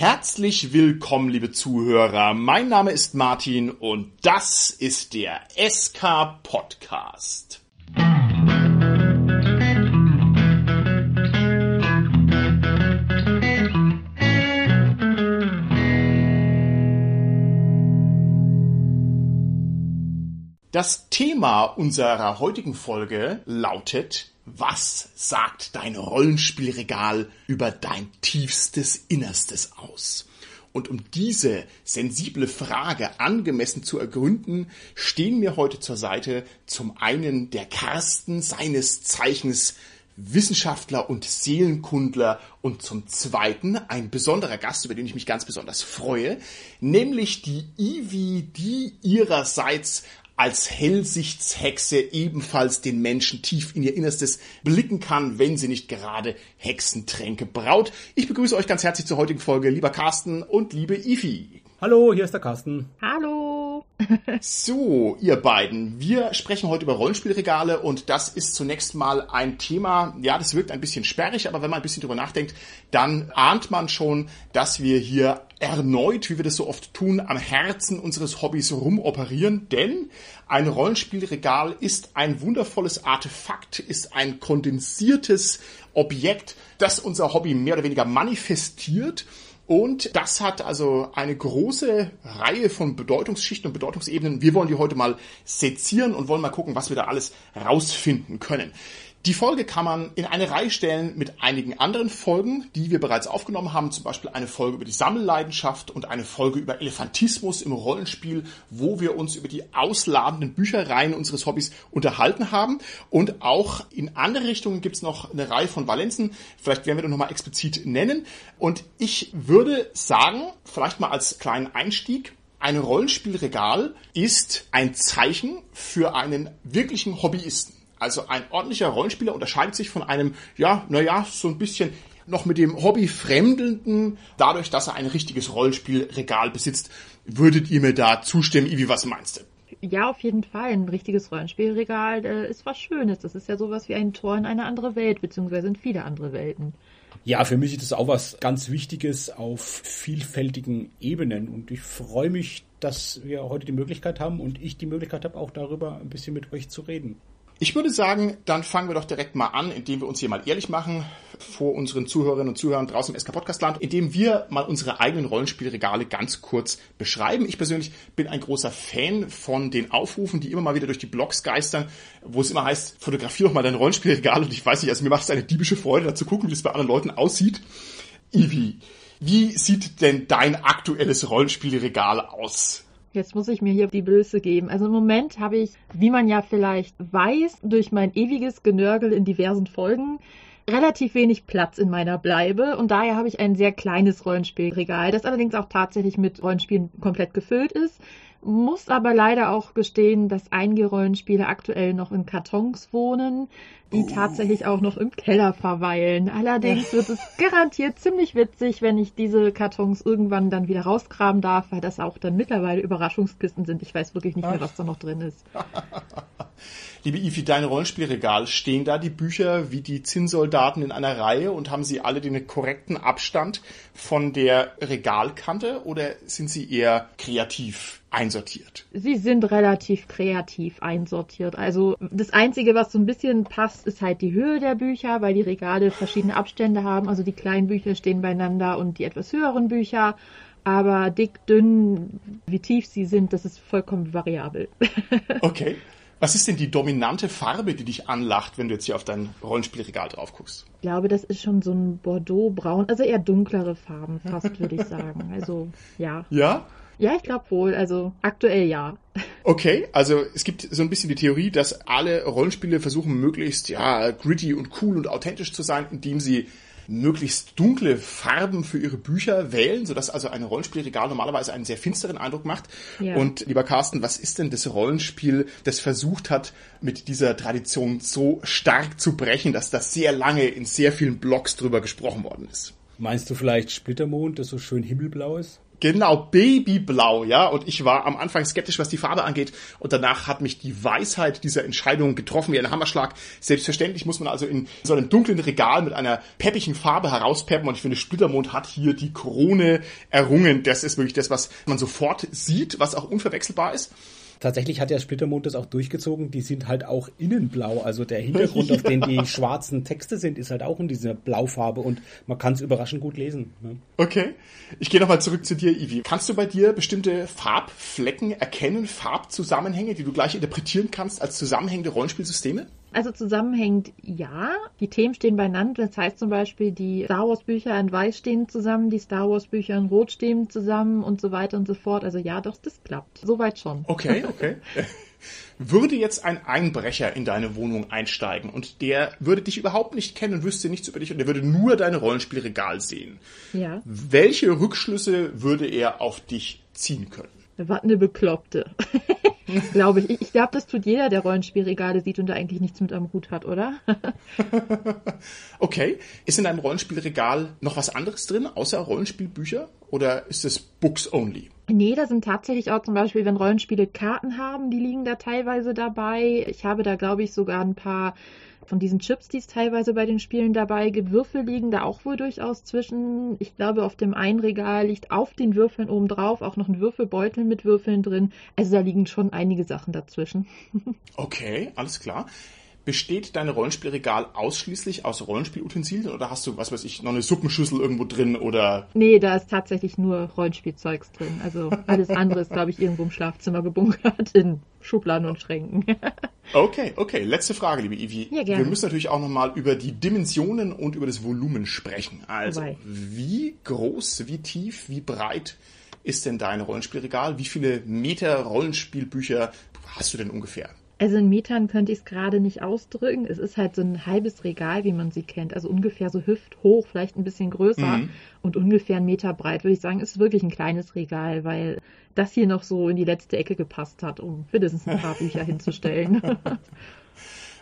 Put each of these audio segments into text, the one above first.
Herzlich willkommen, liebe Zuhörer. Mein Name ist Martin und das ist der SK Podcast. Das Thema unserer heutigen Folge lautet was sagt dein Rollenspielregal über dein tiefstes Innerstes aus? Und um diese sensible Frage angemessen zu ergründen, stehen mir heute zur Seite zum einen der Carsten, seines Zeichens Wissenschaftler und Seelenkundler und zum zweiten ein besonderer Gast, über den ich mich ganz besonders freue, nämlich die Ivi, die ihrerseits als Hellsichtshexe ebenfalls den Menschen tief in ihr Innerstes blicken kann, wenn sie nicht gerade Hexentränke braut. Ich begrüße euch ganz herzlich zur heutigen Folge, lieber Carsten und liebe Ifi. Hallo, hier ist der Carsten. Hallo. so, ihr beiden, wir sprechen heute über Rollenspielregale und das ist zunächst mal ein Thema, ja, das wirkt ein bisschen sperrig, aber wenn man ein bisschen drüber nachdenkt, dann ahnt man schon, dass wir hier erneut, wie wir das so oft tun, am Herzen unseres Hobbys rumoperieren, denn ein Rollenspielregal ist ein wundervolles Artefakt, ist ein kondensiertes Objekt, das unser Hobby mehr oder weniger manifestiert und das hat also eine große Reihe von Bedeutungsschichten und Bedeutungsebenen. Wir wollen die heute mal sezieren und wollen mal gucken, was wir da alles rausfinden können. Die Folge kann man in eine Reihe stellen mit einigen anderen Folgen, die wir bereits aufgenommen haben, zum Beispiel eine Folge über die Sammelleidenschaft und eine Folge über Elefantismus im Rollenspiel, wo wir uns über die ausladenden Büchereien unseres Hobbys unterhalten haben. Und auch in andere Richtungen gibt es noch eine Reihe von Valenzen, vielleicht werden wir das nochmal explizit nennen. Und ich würde sagen, vielleicht mal als kleinen Einstieg, ein Rollenspielregal ist ein Zeichen für einen wirklichen Hobbyisten. Also ein ordentlicher Rollenspieler unterscheidet sich von einem, ja, naja, so ein bisschen noch mit dem Hobby Fremdelnden, dadurch, dass er ein richtiges Rollenspielregal besitzt. Würdet ihr mir da zustimmen? Ivi, was meinst du? Ja, auf jeden Fall. Ein richtiges Rollenspielregal äh, ist was Schönes. Das ist ja sowas wie ein Tor in eine andere Welt, beziehungsweise in viele andere Welten. Ja, für mich ist das auch was ganz Wichtiges auf vielfältigen Ebenen. Und ich freue mich, dass wir heute die Möglichkeit haben und ich die Möglichkeit habe, auch darüber ein bisschen mit euch zu reden. Ich würde sagen, dann fangen wir doch direkt mal an, indem wir uns hier mal ehrlich machen vor unseren Zuhörerinnen und Zuhörern draußen im SK Podcastland, indem wir mal unsere eigenen Rollenspielregale ganz kurz beschreiben. Ich persönlich bin ein großer Fan von den Aufrufen, die immer mal wieder durch die Blogs geistern, wo es immer heißt, fotografier doch mal dein Rollenspielregal und ich weiß nicht, also mir macht es eine diebische Freude, da zu gucken, wie es bei anderen Leuten aussieht. Ivi, wie sieht denn dein aktuelles Rollenspielregal aus? Jetzt muss ich mir hier die Blöße geben. Also im Moment habe ich, wie man ja vielleicht weiß, durch mein ewiges Genörgel in diversen Folgen relativ wenig Platz in meiner Bleibe und daher habe ich ein sehr kleines Rollenspielregal, das allerdings auch tatsächlich mit Rollenspielen komplett gefüllt ist. Muss aber leider auch gestehen, dass einige Rollenspiele aktuell noch in Kartons wohnen, die oh. tatsächlich auch noch im Keller verweilen. Allerdings wird es garantiert ziemlich witzig, wenn ich diese Kartons irgendwann dann wieder rausgraben darf, weil das auch dann mittlerweile Überraschungskisten sind. Ich weiß wirklich nicht mehr, was da noch drin ist. Liebe Ifi, dein Rollenspielregal, stehen da die Bücher wie die Zinnsoldaten in einer Reihe und haben sie alle den korrekten Abstand von der Regalkante oder sind sie eher kreativ einsortiert? Sie sind relativ kreativ einsortiert. Also das Einzige, was so ein bisschen passt, ist halt die Höhe der Bücher, weil die Regale verschiedene Abstände haben. Also die kleinen Bücher stehen beieinander und die etwas höheren Bücher. Aber dick, dünn, wie tief sie sind, das ist vollkommen variabel. Okay. Was ist denn die dominante Farbe, die dich anlacht, wenn du jetzt hier auf dein Rollenspielregal drauf guckst? Ich glaube, das ist schon so ein Bordeaux-Braun, also eher dunklere Farben fast, würde ich sagen. Also, ja. Ja? Ja, ich glaube wohl. Also aktuell ja. Okay, also es gibt so ein bisschen die Theorie, dass alle Rollenspiele versuchen, möglichst ja gritty und cool und authentisch zu sein, indem sie möglichst dunkle Farben für ihre Bücher wählen, sodass also ein Rollenspielregal normalerweise einen sehr finsteren Eindruck macht. Ja. Und lieber Carsten, was ist denn das Rollenspiel, das versucht hat, mit dieser Tradition so stark zu brechen, dass das sehr lange in sehr vielen Blogs drüber gesprochen worden ist? Meinst du vielleicht Splittermond, das so schön himmelblau ist? Genau, Babyblau, ja. Und ich war am Anfang skeptisch, was die Farbe angeht. Und danach hat mich die Weisheit dieser Entscheidung getroffen wie ein Hammerschlag. Selbstverständlich muss man also in so einem dunklen Regal mit einer peppigen Farbe herauspeppen. Und ich finde, Splittermond hat hier die Krone errungen. Das ist wirklich das, was man sofort sieht, was auch unverwechselbar ist. Tatsächlich hat der Splittermond das auch durchgezogen. Die sind halt auch innenblau. Also der Hintergrund, ja. auf dem die schwarzen Texte sind, ist halt auch in dieser Blaufarbe und man kann es überraschend gut lesen. Ne? Okay. Ich gehe nochmal zurück zu dir, Ivi. Kannst du bei dir bestimmte Farbflecken erkennen, Farbzusammenhänge, die du gleich interpretieren kannst als zusammenhängende Rollenspielsysteme? Also zusammenhängend ja. Die Themen stehen beieinander. Das heißt zum Beispiel, die Star Wars Bücher in Weiß stehen zusammen, die Star Wars Bücher in Rot stehen zusammen und so weiter und so fort. Also ja, doch, das klappt. Soweit schon. Okay, okay. Würde jetzt ein Einbrecher in deine Wohnung einsteigen und der würde dich überhaupt nicht kennen und wüsste nichts über dich und der würde nur dein Rollenspielregal sehen. Ja. Welche Rückschlüsse würde er auf dich ziehen können? Was eine Bekloppte. glaube ich. Ich glaube, das tut jeder, der Rollenspielregale sieht und da eigentlich nichts mit am Hut hat, oder? okay. Ist in deinem Rollenspielregal noch was anderes drin, außer Rollenspielbücher? Oder ist es Books only? Nee, da sind tatsächlich auch zum Beispiel, wenn Rollenspiele Karten haben, die liegen da teilweise dabei. Ich habe da, glaube ich, sogar ein paar von diesen Chips, die es teilweise bei den Spielen dabei gibt. Würfel liegen da auch wohl durchaus zwischen. Ich glaube, auf dem einen Regal liegt auf den Würfeln oben drauf auch noch ein Würfelbeutel mit Würfeln drin. Also da liegen schon einige Sachen dazwischen. okay, alles klar. Besteht dein Rollenspielregal ausschließlich aus Rollenspielutensilien oder hast du, was weiß ich, noch eine Suppenschüssel irgendwo drin oder? Nee, da ist tatsächlich nur Rollenspielzeugs drin. Also alles andere ist, glaube ich, irgendwo im Schlafzimmer gebunkert in Schubladen und Schränken. okay, okay. Letzte Frage, liebe Ivi. Ja, gerne. Wir müssen natürlich auch nochmal über die Dimensionen und über das Volumen sprechen. Also, Wobei. wie groß, wie tief, wie breit ist denn dein Rollenspielregal? Wie viele Meter Rollenspielbücher hast du denn ungefähr? Also in Metern könnte ich es gerade nicht ausdrücken. Es ist halt so ein halbes Regal, wie man sie kennt. Also ungefähr so hüfthoch, vielleicht ein bisschen größer mhm. und ungefähr einen Meter breit, würde ich sagen, ist wirklich ein kleines Regal, weil das hier noch so in die letzte Ecke gepasst hat, um mindestens ein paar Bücher hinzustellen.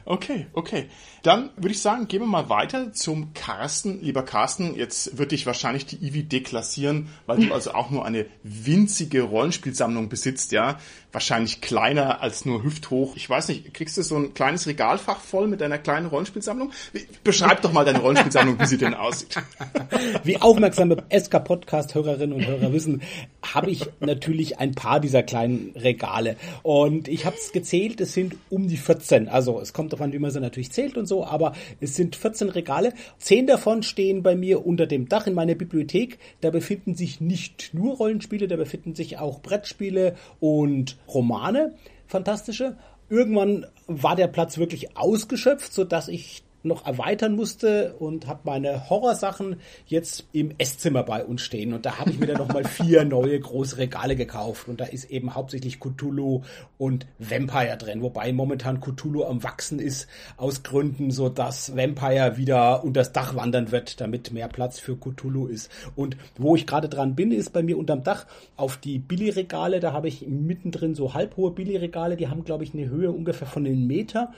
Okay, okay. Dann würde ich sagen, gehen wir mal weiter zum Carsten. Lieber Carsten, jetzt wird dich wahrscheinlich die Ivi deklassieren, weil du also auch nur eine winzige Rollenspielsammlung besitzt, ja. Wahrscheinlich kleiner als nur hüfthoch. Ich weiß nicht, kriegst du so ein kleines Regalfach voll mit deiner kleinen Rollenspielsammlung? Beschreib doch mal deine Rollenspielsammlung, wie sie denn aussieht. Wie aufmerksame SK-Podcast-Hörerinnen und Hörer wissen, habe ich natürlich ein paar dieser kleinen Regale. Und ich habe es gezählt, es sind um die 14. Also es kommt davon, wie man sie natürlich zählt und so, aber es sind 14 Regale. Zehn davon stehen bei mir unter dem Dach in meiner Bibliothek. Da befinden sich nicht nur Rollenspiele, da befinden sich auch Brettspiele und Romane, fantastische. Irgendwann war der Platz wirklich ausgeschöpft, so dass ich noch erweitern musste und habe meine Horrorsachen jetzt im Esszimmer bei uns stehen. Und da habe ich mir dann nochmal vier neue große Regale gekauft. Und da ist eben hauptsächlich Cthulhu und Vampire drin. Wobei momentan Cthulhu am Wachsen ist aus Gründen, so dass Vampire wieder unter das Dach wandern wird, damit mehr Platz für Cthulhu ist. Und wo ich gerade dran bin, ist bei mir unterm Dach auf die Billigregale. Da habe ich mittendrin so halbhohe Billigregale. Die haben, glaube ich, eine Höhe ungefähr von einem Meter.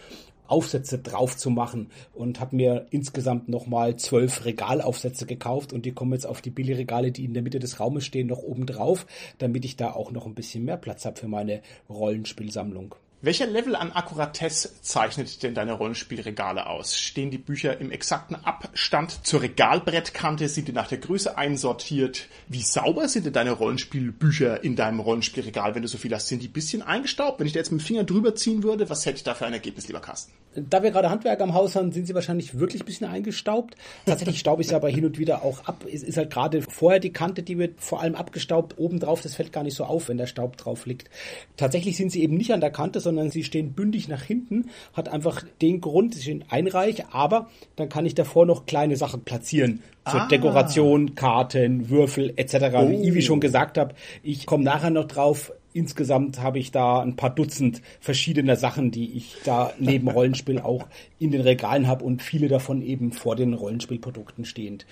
Aufsätze drauf zu machen und habe mir insgesamt nochmal zwölf Regalaufsätze gekauft und die kommen jetzt auf die Billigregale, die in der Mitte des Raumes stehen, noch oben drauf, damit ich da auch noch ein bisschen mehr Platz habe für meine Rollenspielsammlung. Welcher Level an Akkuratesse zeichnet denn deine Rollenspielregale aus? Stehen die Bücher im exakten Abstand zur Regalbrettkante? Sind die nach der Größe einsortiert? Wie sauber sind denn deine Rollenspielbücher in deinem Rollenspielregal, wenn du so viel hast? Sind die ein bisschen eingestaubt? Wenn ich da jetzt mit dem Finger drüber ziehen würde, was hätte ich da für ein Ergebnis, lieber Carsten? Da wir gerade Handwerker am Haus haben, sind sie wahrscheinlich wirklich ein bisschen eingestaubt. Tatsächlich staube ich sie aber hin und wieder auch ab. Es ist halt gerade vorher die Kante, die wird vor allem abgestaubt. Obendrauf, das fällt gar nicht so auf, wenn der Staub drauf liegt. Tatsächlich sind sie eben nicht an der Kante, sondern sie stehen bündig nach hinten. Hat einfach den Grund, sie stehen einreich, aber dann kann ich davor noch kleine Sachen platzieren. Zur ah. Dekoration, Karten, Würfel etc. Oh. Wie Ivi schon gesagt habe, ich komme nachher noch drauf. Insgesamt habe ich da ein paar Dutzend verschiedener Sachen, die ich da neben Rollenspiel auch in den Regalen habe und viele davon eben vor den Rollenspielprodukten stehend.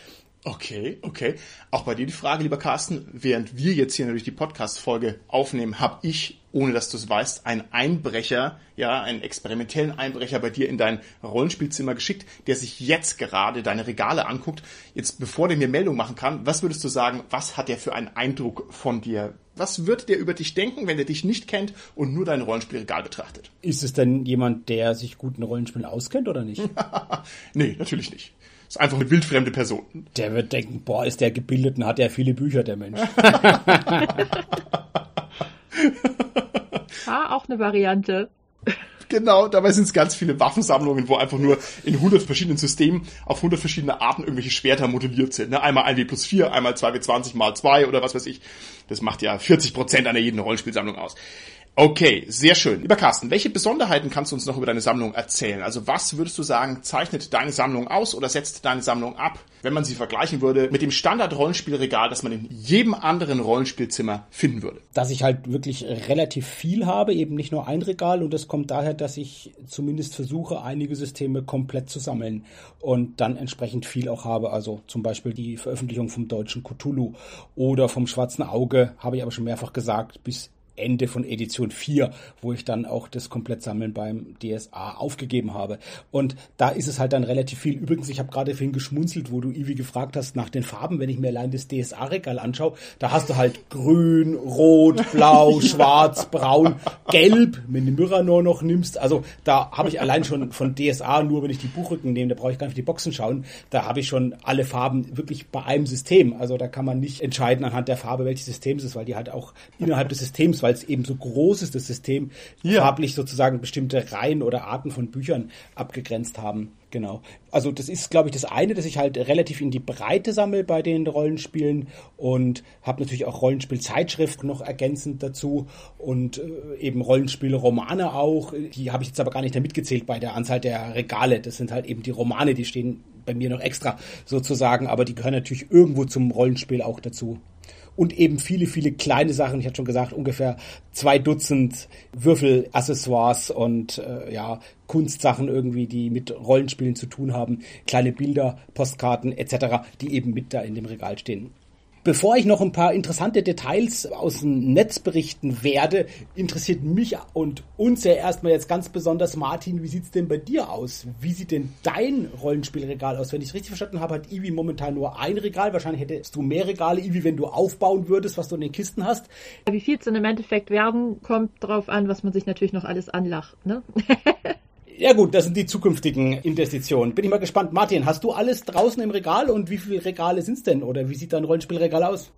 Okay, okay. Auch bei dir die Frage, lieber Carsten, während wir jetzt hier natürlich die Podcast-Folge aufnehmen, habe ich, ohne dass du es weißt, einen Einbrecher, ja, einen experimentellen Einbrecher bei dir in dein Rollenspielzimmer geschickt, der sich jetzt gerade deine Regale anguckt. Jetzt, bevor der mir Meldung machen kann, was würdest du sagen, was hat der für einen Eindruck von dir? Was wird der über dich denken, wenn er dich nicht kennt und nur dein Rollenspielregal betrachtet? Ist es denn jemand, der sich gut in Rollenspielen auskennt oder nicht? nee, natürlich nicht. Ist einfach eine wildfremde Person. Der wird denken, boah, ist der gebildet und hat ja viele Bücher, der Mensch. ah, auch eine Variante. Genau, dabei sind es ganz viele Waffensammlungen, wo einfach nur in 100 verschiedenen Systemen auf 100 verschiedene Arten irgendwelche Schwerter modelliert sind. Ne? Einmal 1W plus 4, einmal 2W20 mal 2 oder was weiß ich. Das macht ja 40 Prozent einer jeden Rollenspielsammlung aus. Okay, sehr schön. Lieber Carsten, welche Besonderheiten kannst du uns noch über deine Sammlung erzählen? Also was würdest du sagen, zeichnet deine Sammlung aus oder setzt deine Sammlung ab, wenn man sie vergleichen würde mit dem Standard-Rollenspielregal, das man in jedem anderen Rollenspielzimmer finden würde? Dass ich halt wirklich relativ viel habe, eben nicht nur ein Regal und das kommt daher, dass ich zumindest versuche, einige Systeme komplett zu sammeln und dann entsprechend viel auch habe. Also zum Beispiel die Veröffentlichung vom deutschen Cthulhu oder vom Schwarzen Auge, habe ich aber schon mehrfach gesagt, bis Ende von Edition 4, wo ich dann auch das Komplettsammeln beim DSA aufgegeben habe. Und da ist es halt dann relativ viel. Übrigens, ich habe gerade vorhin geschmunzelt, wo du Ivi gefragt hast nach den Farben, wenn ich mir allein das DSA-Regal anschaue, da hast du halt grün, rot, blau, schwarz, braun, gelb, wenn du Myranor noch nimmst. Also da habe ich allein schon von DSA, nur wenn ich die Buchrücken nehme, da brauche ich gar nicht für die Boxen schauen, da habe ich schon alle Farben wirklich bei einem System. Also da kann man nicht entscheiden anhand der Farbe, welches System es ist, weil die halt auch innerhalb des Systems weil es eben so groß ist, das System, ja. farblich sozusagen bestimmte Reihen oder Arten von Büchern abgegrenzt haben. Genau. Also das ist, glaube ich, das eine, dass ich halt relativ in die Breite sammle bei den Rollenspielen und habe natürlich auch Rollenspielzeitschriften noch ergänzend dazu und äh, eben Rollenspiele, Romane auch. Die habe ich jetzt aber gar nicht da mitgezählt bei der Anzahl der Regale. Das sind halt eben die Romane, die stehen bei mir noch extra sozusagen, aber die gehören natürlich irgendwo zum Rollenspiel auch dazu und eben viele, viele kleine Sachen. Ich hatte schon gesagt, ungefähr zwei Dutzend Würfelaccessoires und äh, ja, Kunstsachen irgendwie, die mit Rollenspielen zu tun haben, kleine Bilder, Postkarten etc., die eben mit da in dem Regal stehen. Bevor ich noch ein paar interessante Details aus dem Netz berichten werde, interessiert mich und uns ja erstmal jetzt ganz besonders, Martin, wie sieht's denn bei dir aus? Wie sieht denn dein Rollenspielregal aus? Wenn ich es richtig verstanden habe, hat Ivi momentan nur ein Regal. Wahrscheinlich hättest du mehr Regale, Ivi, wenn du aufbauen würdest, was du in den Kisten hast. Wie viel es dann im Endeffekt werden, kommt drauf an, was man sich natürlich noch alles anlacht. Ne? Ja gut, das sind die zukünftigen Investitionen. Bin ich mal gespannt. Martin, hast du alles draußen im Regal und wie viele Regale sind's denn? Oder wie sieht dein Rollenspielregal aus?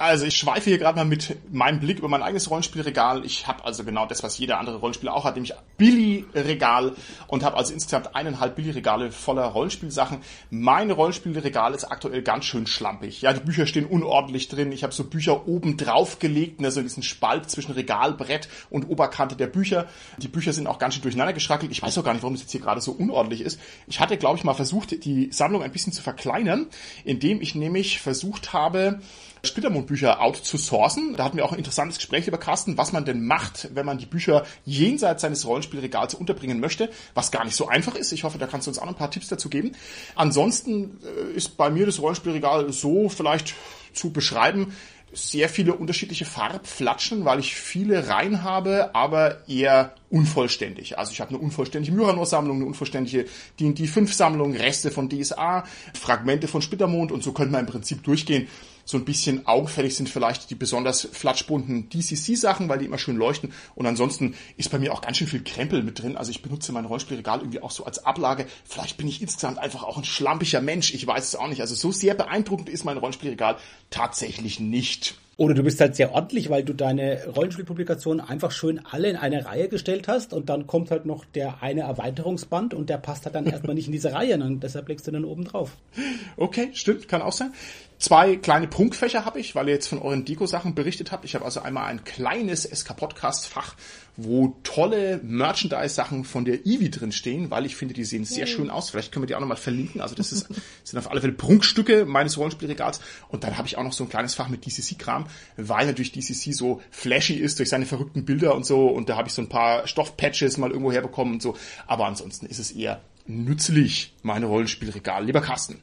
Also ich schweife hier gerade mal mit meinem Blick über mein eigenes Rollenspielregal. Ich habe also genau das, was jeder andere Rollenspieler auch hat, nämlich Billy-Regal und habe also insgesamt eineinhalb Billy-Regale voller Rollenspielsachen. Mein Rollenspielregal ist aktuell ganz schön schlampig. Ja, die Bücher stehen unordentlich drin. Ich habe so Bücher oben drauf gelegt, ne, so diesen Spalt zwischen Regalbrett und Oberkante der Bücher. Die Bücher sind auch ganz schön durcheinander geschrackelt. Ich weiß auch gar nicht, warum das jetzt hier gerade so unordentlich ist. Ich hatte, glaube ich, mal versucht, die Sammlung ein bisschen zu verkleinern, indem ich nämlich versucht habe, Splittermond-Bücher outzusourcen. Da hatten wir auch ein interessantes Gespräch über Carsten, was man denn macht, wenn man die Bücher jenseits seines Rollenspielregals unterbringen möchte, was gar nicht so einfach ist. Ich hoffe, da kannst du uns auch noch ein paar Tipps dazu geben. Ansonsten äh, ist bei mir das Rollenspielregal so vielleicht zu beschreiben, sehr viele unterschiedliche Farbflatschen, weil ich viele rein habe, aber eher unvollständig. Also ich habe eine unvollständige Myranor-Sammlung, eine unvollständige D&D 5-Sammlung, Reste von DSA, Fragmente von Splittermond und so könnte man im Prinzip durchgehen so ein bisschen augenfällig sind vielleicht die besonders flatschbunten DCC-Sachen, weil die immer schön leuchten. Und ansonsten ist bei mir auch ganz schön viel Krempel mit drin. Also ich benutze mein Rollenspielregal irgendwie auch so als Ablage. Vielleicht bin ich insgesamt einfach auch ein schlampiger Mensch. Ich weiß es auch nicht. Also so sehr beeindruckend ist mein Rollenspielregal tatsächlich nicht. Oder du bist halt sehr ordentlich, weil du deine Rollenspielpublikationen einfach schön alle in eine Reihe gestellt hast und dann kommt halt noch der eine Erweiterungsband und der passt halt dann erstmal nicht in diese Reihe und deshalb legst du dann oben drauf. Okay, stimmt, kann auch sein. Zwei kleine Prunkfächer habe ich, weil ihr jetzt von euren Deko-Sachen berichtet habt. Ich habe also einmal ein kleines SK-Podcast-Fach, wo tolle Merchandise-Sachen von der Eevee drin stehen, weil ich finde, die sehen sehr schön aus. Vielleicht können wir die auch nochmal verlinken. Also das ist, sind auf alle Fälle Prunkstücke meines Rollenspielregals. Und dann habe ich auch noch so ein kleines Fach mit DCC-Kram, weil natürlich DCC so flashy ist durch seine verrückten Bilder und so. Und da habe ich so ein paar Stoffpatches mal irgendwo herbekommen und so. Aber ansonsten ist es eher nützlich, meine Rollenspielregal. Lieber Carsten,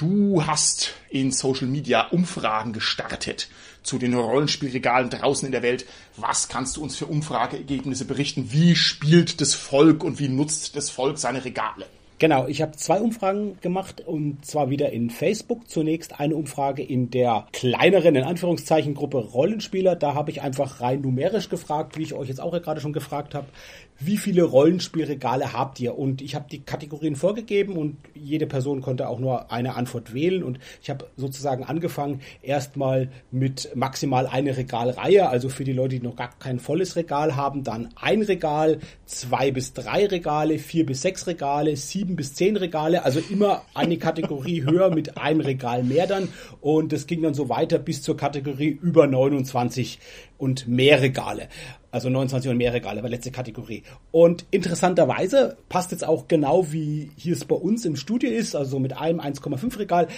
Du hast in Social Media Umfragen gestartet zu den Rollenspielregalen draußen in der Welt. Was kannst du uns für Umfrageergebnisse berichten? Wie spielt das Volk und wie nutzt das Volk seine Regale? Genau, ich habe zwei Umfragen gemacht und zwar wieder in Facebook. Zunächst eine Umfrage in der kleineren, in Anführungszeichen, Gruppe Rollenspieler. Da habe ich einfach rein numerisch gefragt, wie ich euch jetzt auch gerade schon gefragt habe, wie viele Rollenspielregale habt ihr? Und ich habe die Kategorien vorgegeben und jede Person konnte auch nur eine Antwort wählen. Und ich habe sozusagen angefangen erstmal mit maximal eine Regalreihe, also für die Leute, die noch gar kein volles Regal haben, dann ein Regal, zwei bis drei Regale, vier bis sechs Regale, sieben bis zehn Regale, also immer eine Kategorie höher mit einem Regal mehr dann. Und das ging dann so weiter bis zur Kategorie über 29 und mehr Regale. Also 29 und mehr Regale war letzte Kategorie. Und interessanterweise passt jetzt auch genau wie hier es bei uns im Studio ist, also mit einem 1,5 Regal.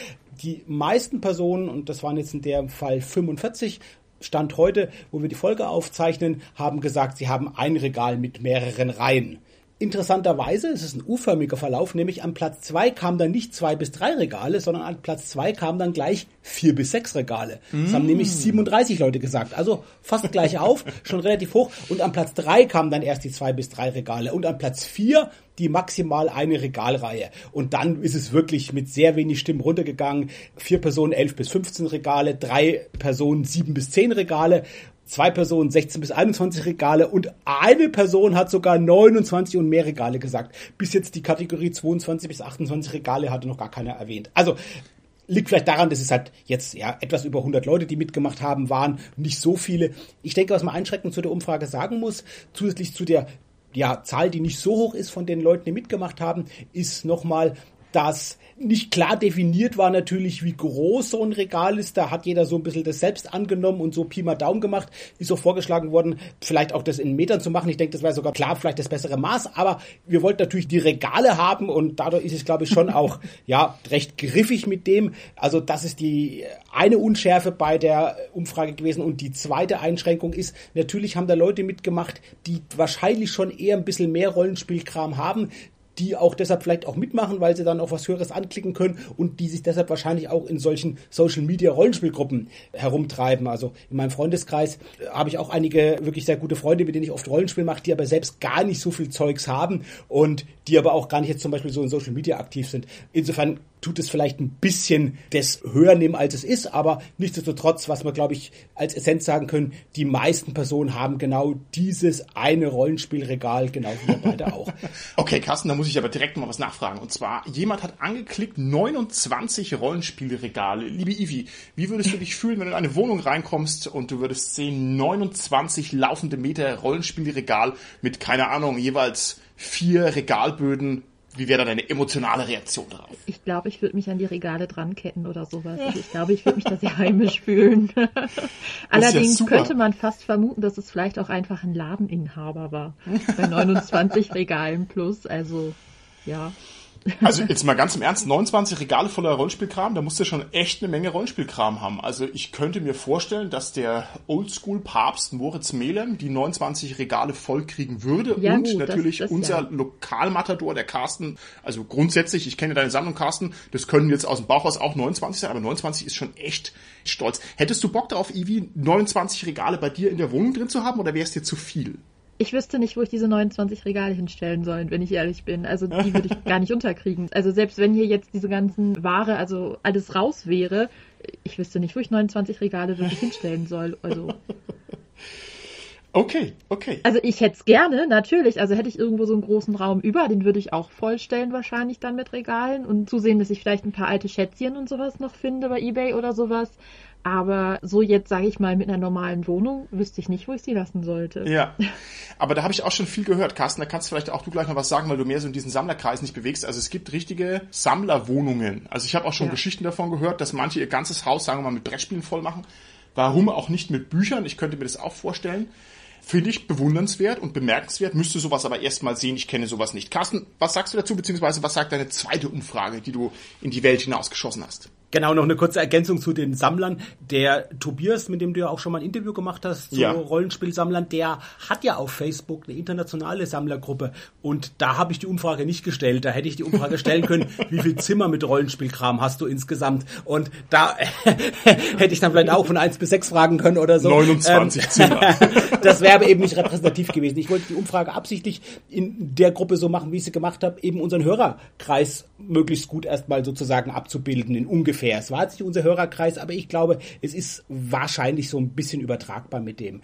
Die meisten Personen, und das waren jetzt in dem Fall 45, Stand heute, wo wir die Folge aufzeichnen, haben gesagt, sie haben ein Regal mit mehreren Reihen. Interessanterweise ist es ein U-förmiger Verlauf, nämlich am Platz zwei kamen dann nicht zwei bis drei Regale, sondern an Platz zwei kamen dann gleich vier bis sechs Regale. Das mm. haben nämlich 37 Leute gesagt. Also fast gleich auf, schon relativ hoch. Und am Platz drei kamen dann erst die zwei bis drei Regale. Und an Platz vier die maximal eine Regalreihe. Und dann ist es wirklich mit sehr wenig Stimmen runtergegangen. Vier Personen elf bis 15 Regale, drei Personen sieben bis zehn Regale zwei Personen 16 bis 21 Regale und eine Person hat sogar 29 und mehr Regale gesagt. Bis jetzt die Kategorie 22 bis 28 Regale hatte noch gar keiner erwähnt. Also liegt vielleicht daran, dass es halt jetzt ja etwas über 100 Leute, die mitgemacht haben, waren, nicht so viele. Ich denke, was man einschreckend zu der Umfrage sagen muss, zusätzlich zu der ja, Zahl, die nicht so hoch ist von den Leuten, die mitgemacht haben, ist nochmal, dass nicht klar definiert war natürlich, wie groß so ein Regal ist. Da hat jeder so ein bisschen das selbst angenommen und so Pi mal Daumen gemacht. Ist auch vorgeschlagen worden, vielleicht auch das in Metern zu machen. Ich denke, das wäre sogar klar vielleicht das bessere Maß. Aber wir wollten natürlich die Regale haben und dadurch ist es, glaube ich, schon auch, ja, recht griffig mit dem. Also das ist die eine Unschärfe bei der Umfrage gewesen. Und die zweite Einschränkung ist, natürlich haben da Leute mitgemacht, die wahrscheinlich schon eher ein bisschen mehr Rollenspielkram haben, die auch deshalb vielleicht auch mitmachen, weil sie dann auch was Höheres anklicken können und die sich deshalb wahrscheinlich auch in solchen Social Media Rollenspielgruppen herumtreiben. Also in meinem Freundeskreis äh, habe ich auch einige wirklich sehr gute Freunde, mit denen ich oft Rollenspiel mache, die aber selbst gar nicht so viel Zeugs haben und die aber auch gar nicht jetzt zum Beispiel so in Social Media aktiv sind. Insofern tut es vielleicht ein bisschen das höher nehmen, als es ist, aber nichtsdestotrotz, was wir, glaube ich, als Essenz sagen können, die meisten Personen haben genau dieses eine Rollenspielregal, genau wie wir beide auch. okay, Carsten, da muss ich aber direkt mal was nachfragen. Und zwar, jemand hat angeklickt 29 Rollenspielregale. Liebe Ivi, wie würdest du dich fühlen, wenn du in eine Wohnung reinkommst und du würdest sehen, 29 laufende Meter Rollenspielregal mit, keine Ahnung, jeweils vier Regalböden wie wäre da deine emotionale Reaktion darauf? Ich glaube, ich würde mich an die Regale dranketten oder sowas. Also ich glaube, ich würde mich da sehr heimisch fühlen. Allerdings ja könnte man fast vermuten, dass es vielleicht auch einfach ein Ladeninhaber war. Bei 29 Regalen plus. Also, ja. Also jetzt mal ganz im Ernst, 29 Regale voller Rollenspielkram, da musst du schon echt eine Menge Rollenspielkram haben. Also ich könnte mir vorstellen, dass der Oldschool-Papst Moritz Melem die 29 Regale voll kriegen würde ja, und gut, natürlich das, das, unser ja. Lokalmatador, der Carsten, also grundsätzlich, ich kenne deine Sammlung, Carsten, das können jetzt aus dem Bauchhaus auch 29 sein, aber 29 ist schon echt stolz. Hättest du Bock darauf, Ivi, 29 Regale bei dir in der Wohnung drin zu haben oder wäre es dir zu viel? Ich wüsste nicht, wo ich diese 29 Regale hinstellen soll, wenn ich ehrlich bin. Also die würde ich gar nicht unterkriegen. Also selbst wenn hier jetzt diese ganzen Ware, also alles raus wäre, ich wüsste nicht, wo ich 29 Regale wirklich hinstellen soll. Also Okay, okay. Also ich hätte es gerne, natürlich. Also hätte ich irgendwo so einen großen Raum über, den würde ich auch vollstellen wahrscheinlich dann mit Regalen und zusehen, dass ich vielleicht ein paar alte Schätzchen und sowas noch finde bei eBay oder sowas. Aber so jetzt, sage ich mal, mit einer normalen Wohnung wüsste ich nicht, wo ich sie lassen sollte. Ja, aber da habe ich auch schon viel gehört, Carsten. Da kannst du vielleicht auch du gleich noch was sagen, weil du mehr so in diesen Sammlerkreis nicht bewegst. Also es gibt richtige Sammlerwohnungen. Also ich habe auch schon ja. Geschichten davon gehört, dass manche ihr ganzes Haus, sagen wir mal, mit Brettspielen voll machen. Warum auch nicht mit Büchern? Ich könnte mir das auch vorstellen. Finde ich bewundernswert und bemerkenswert, müsste sowas aber erstmal sehen, ich kenne sowas nicht. Carsten, was sagst du dazu, beziehungsweise was sagt deine zweite Umfrage, die du in die Welt hinausgeschossen hast? Genau, noch eine kurze Ergänzung zu den Sammlern. Der Tobias, mit dem du ja auch schon mal ein Interview gemacht hast, zu Ja. Rollenspielsammlern, der hat ja auf Facebook eine internationale Sammlergruppe. Und da habe ich die Umfrage nicht gestellt. Da hätte ich die Umfrage stellen können, wie viel Zimmer mit Rollenspielkram hast du insgesamt? Und da hätte ich dann vielleicht auch von 1 bis 6 fragen können oder so. 29 Zimmer. das wäre aber eben nicht repräsentativ gewesen. Ich wollte die Umfrage absichtlich in der Gruppe so machen, wie ich sie gemacht habe, eben unseren Hörerkreis möglichst gut erstmal sozusagen abzubilden in ungefähr. Es war jetzt nicht unser Hörerkreis, aber ich glaube, es ist wahrscheinlich so ein bisschen übertragbar mit dem.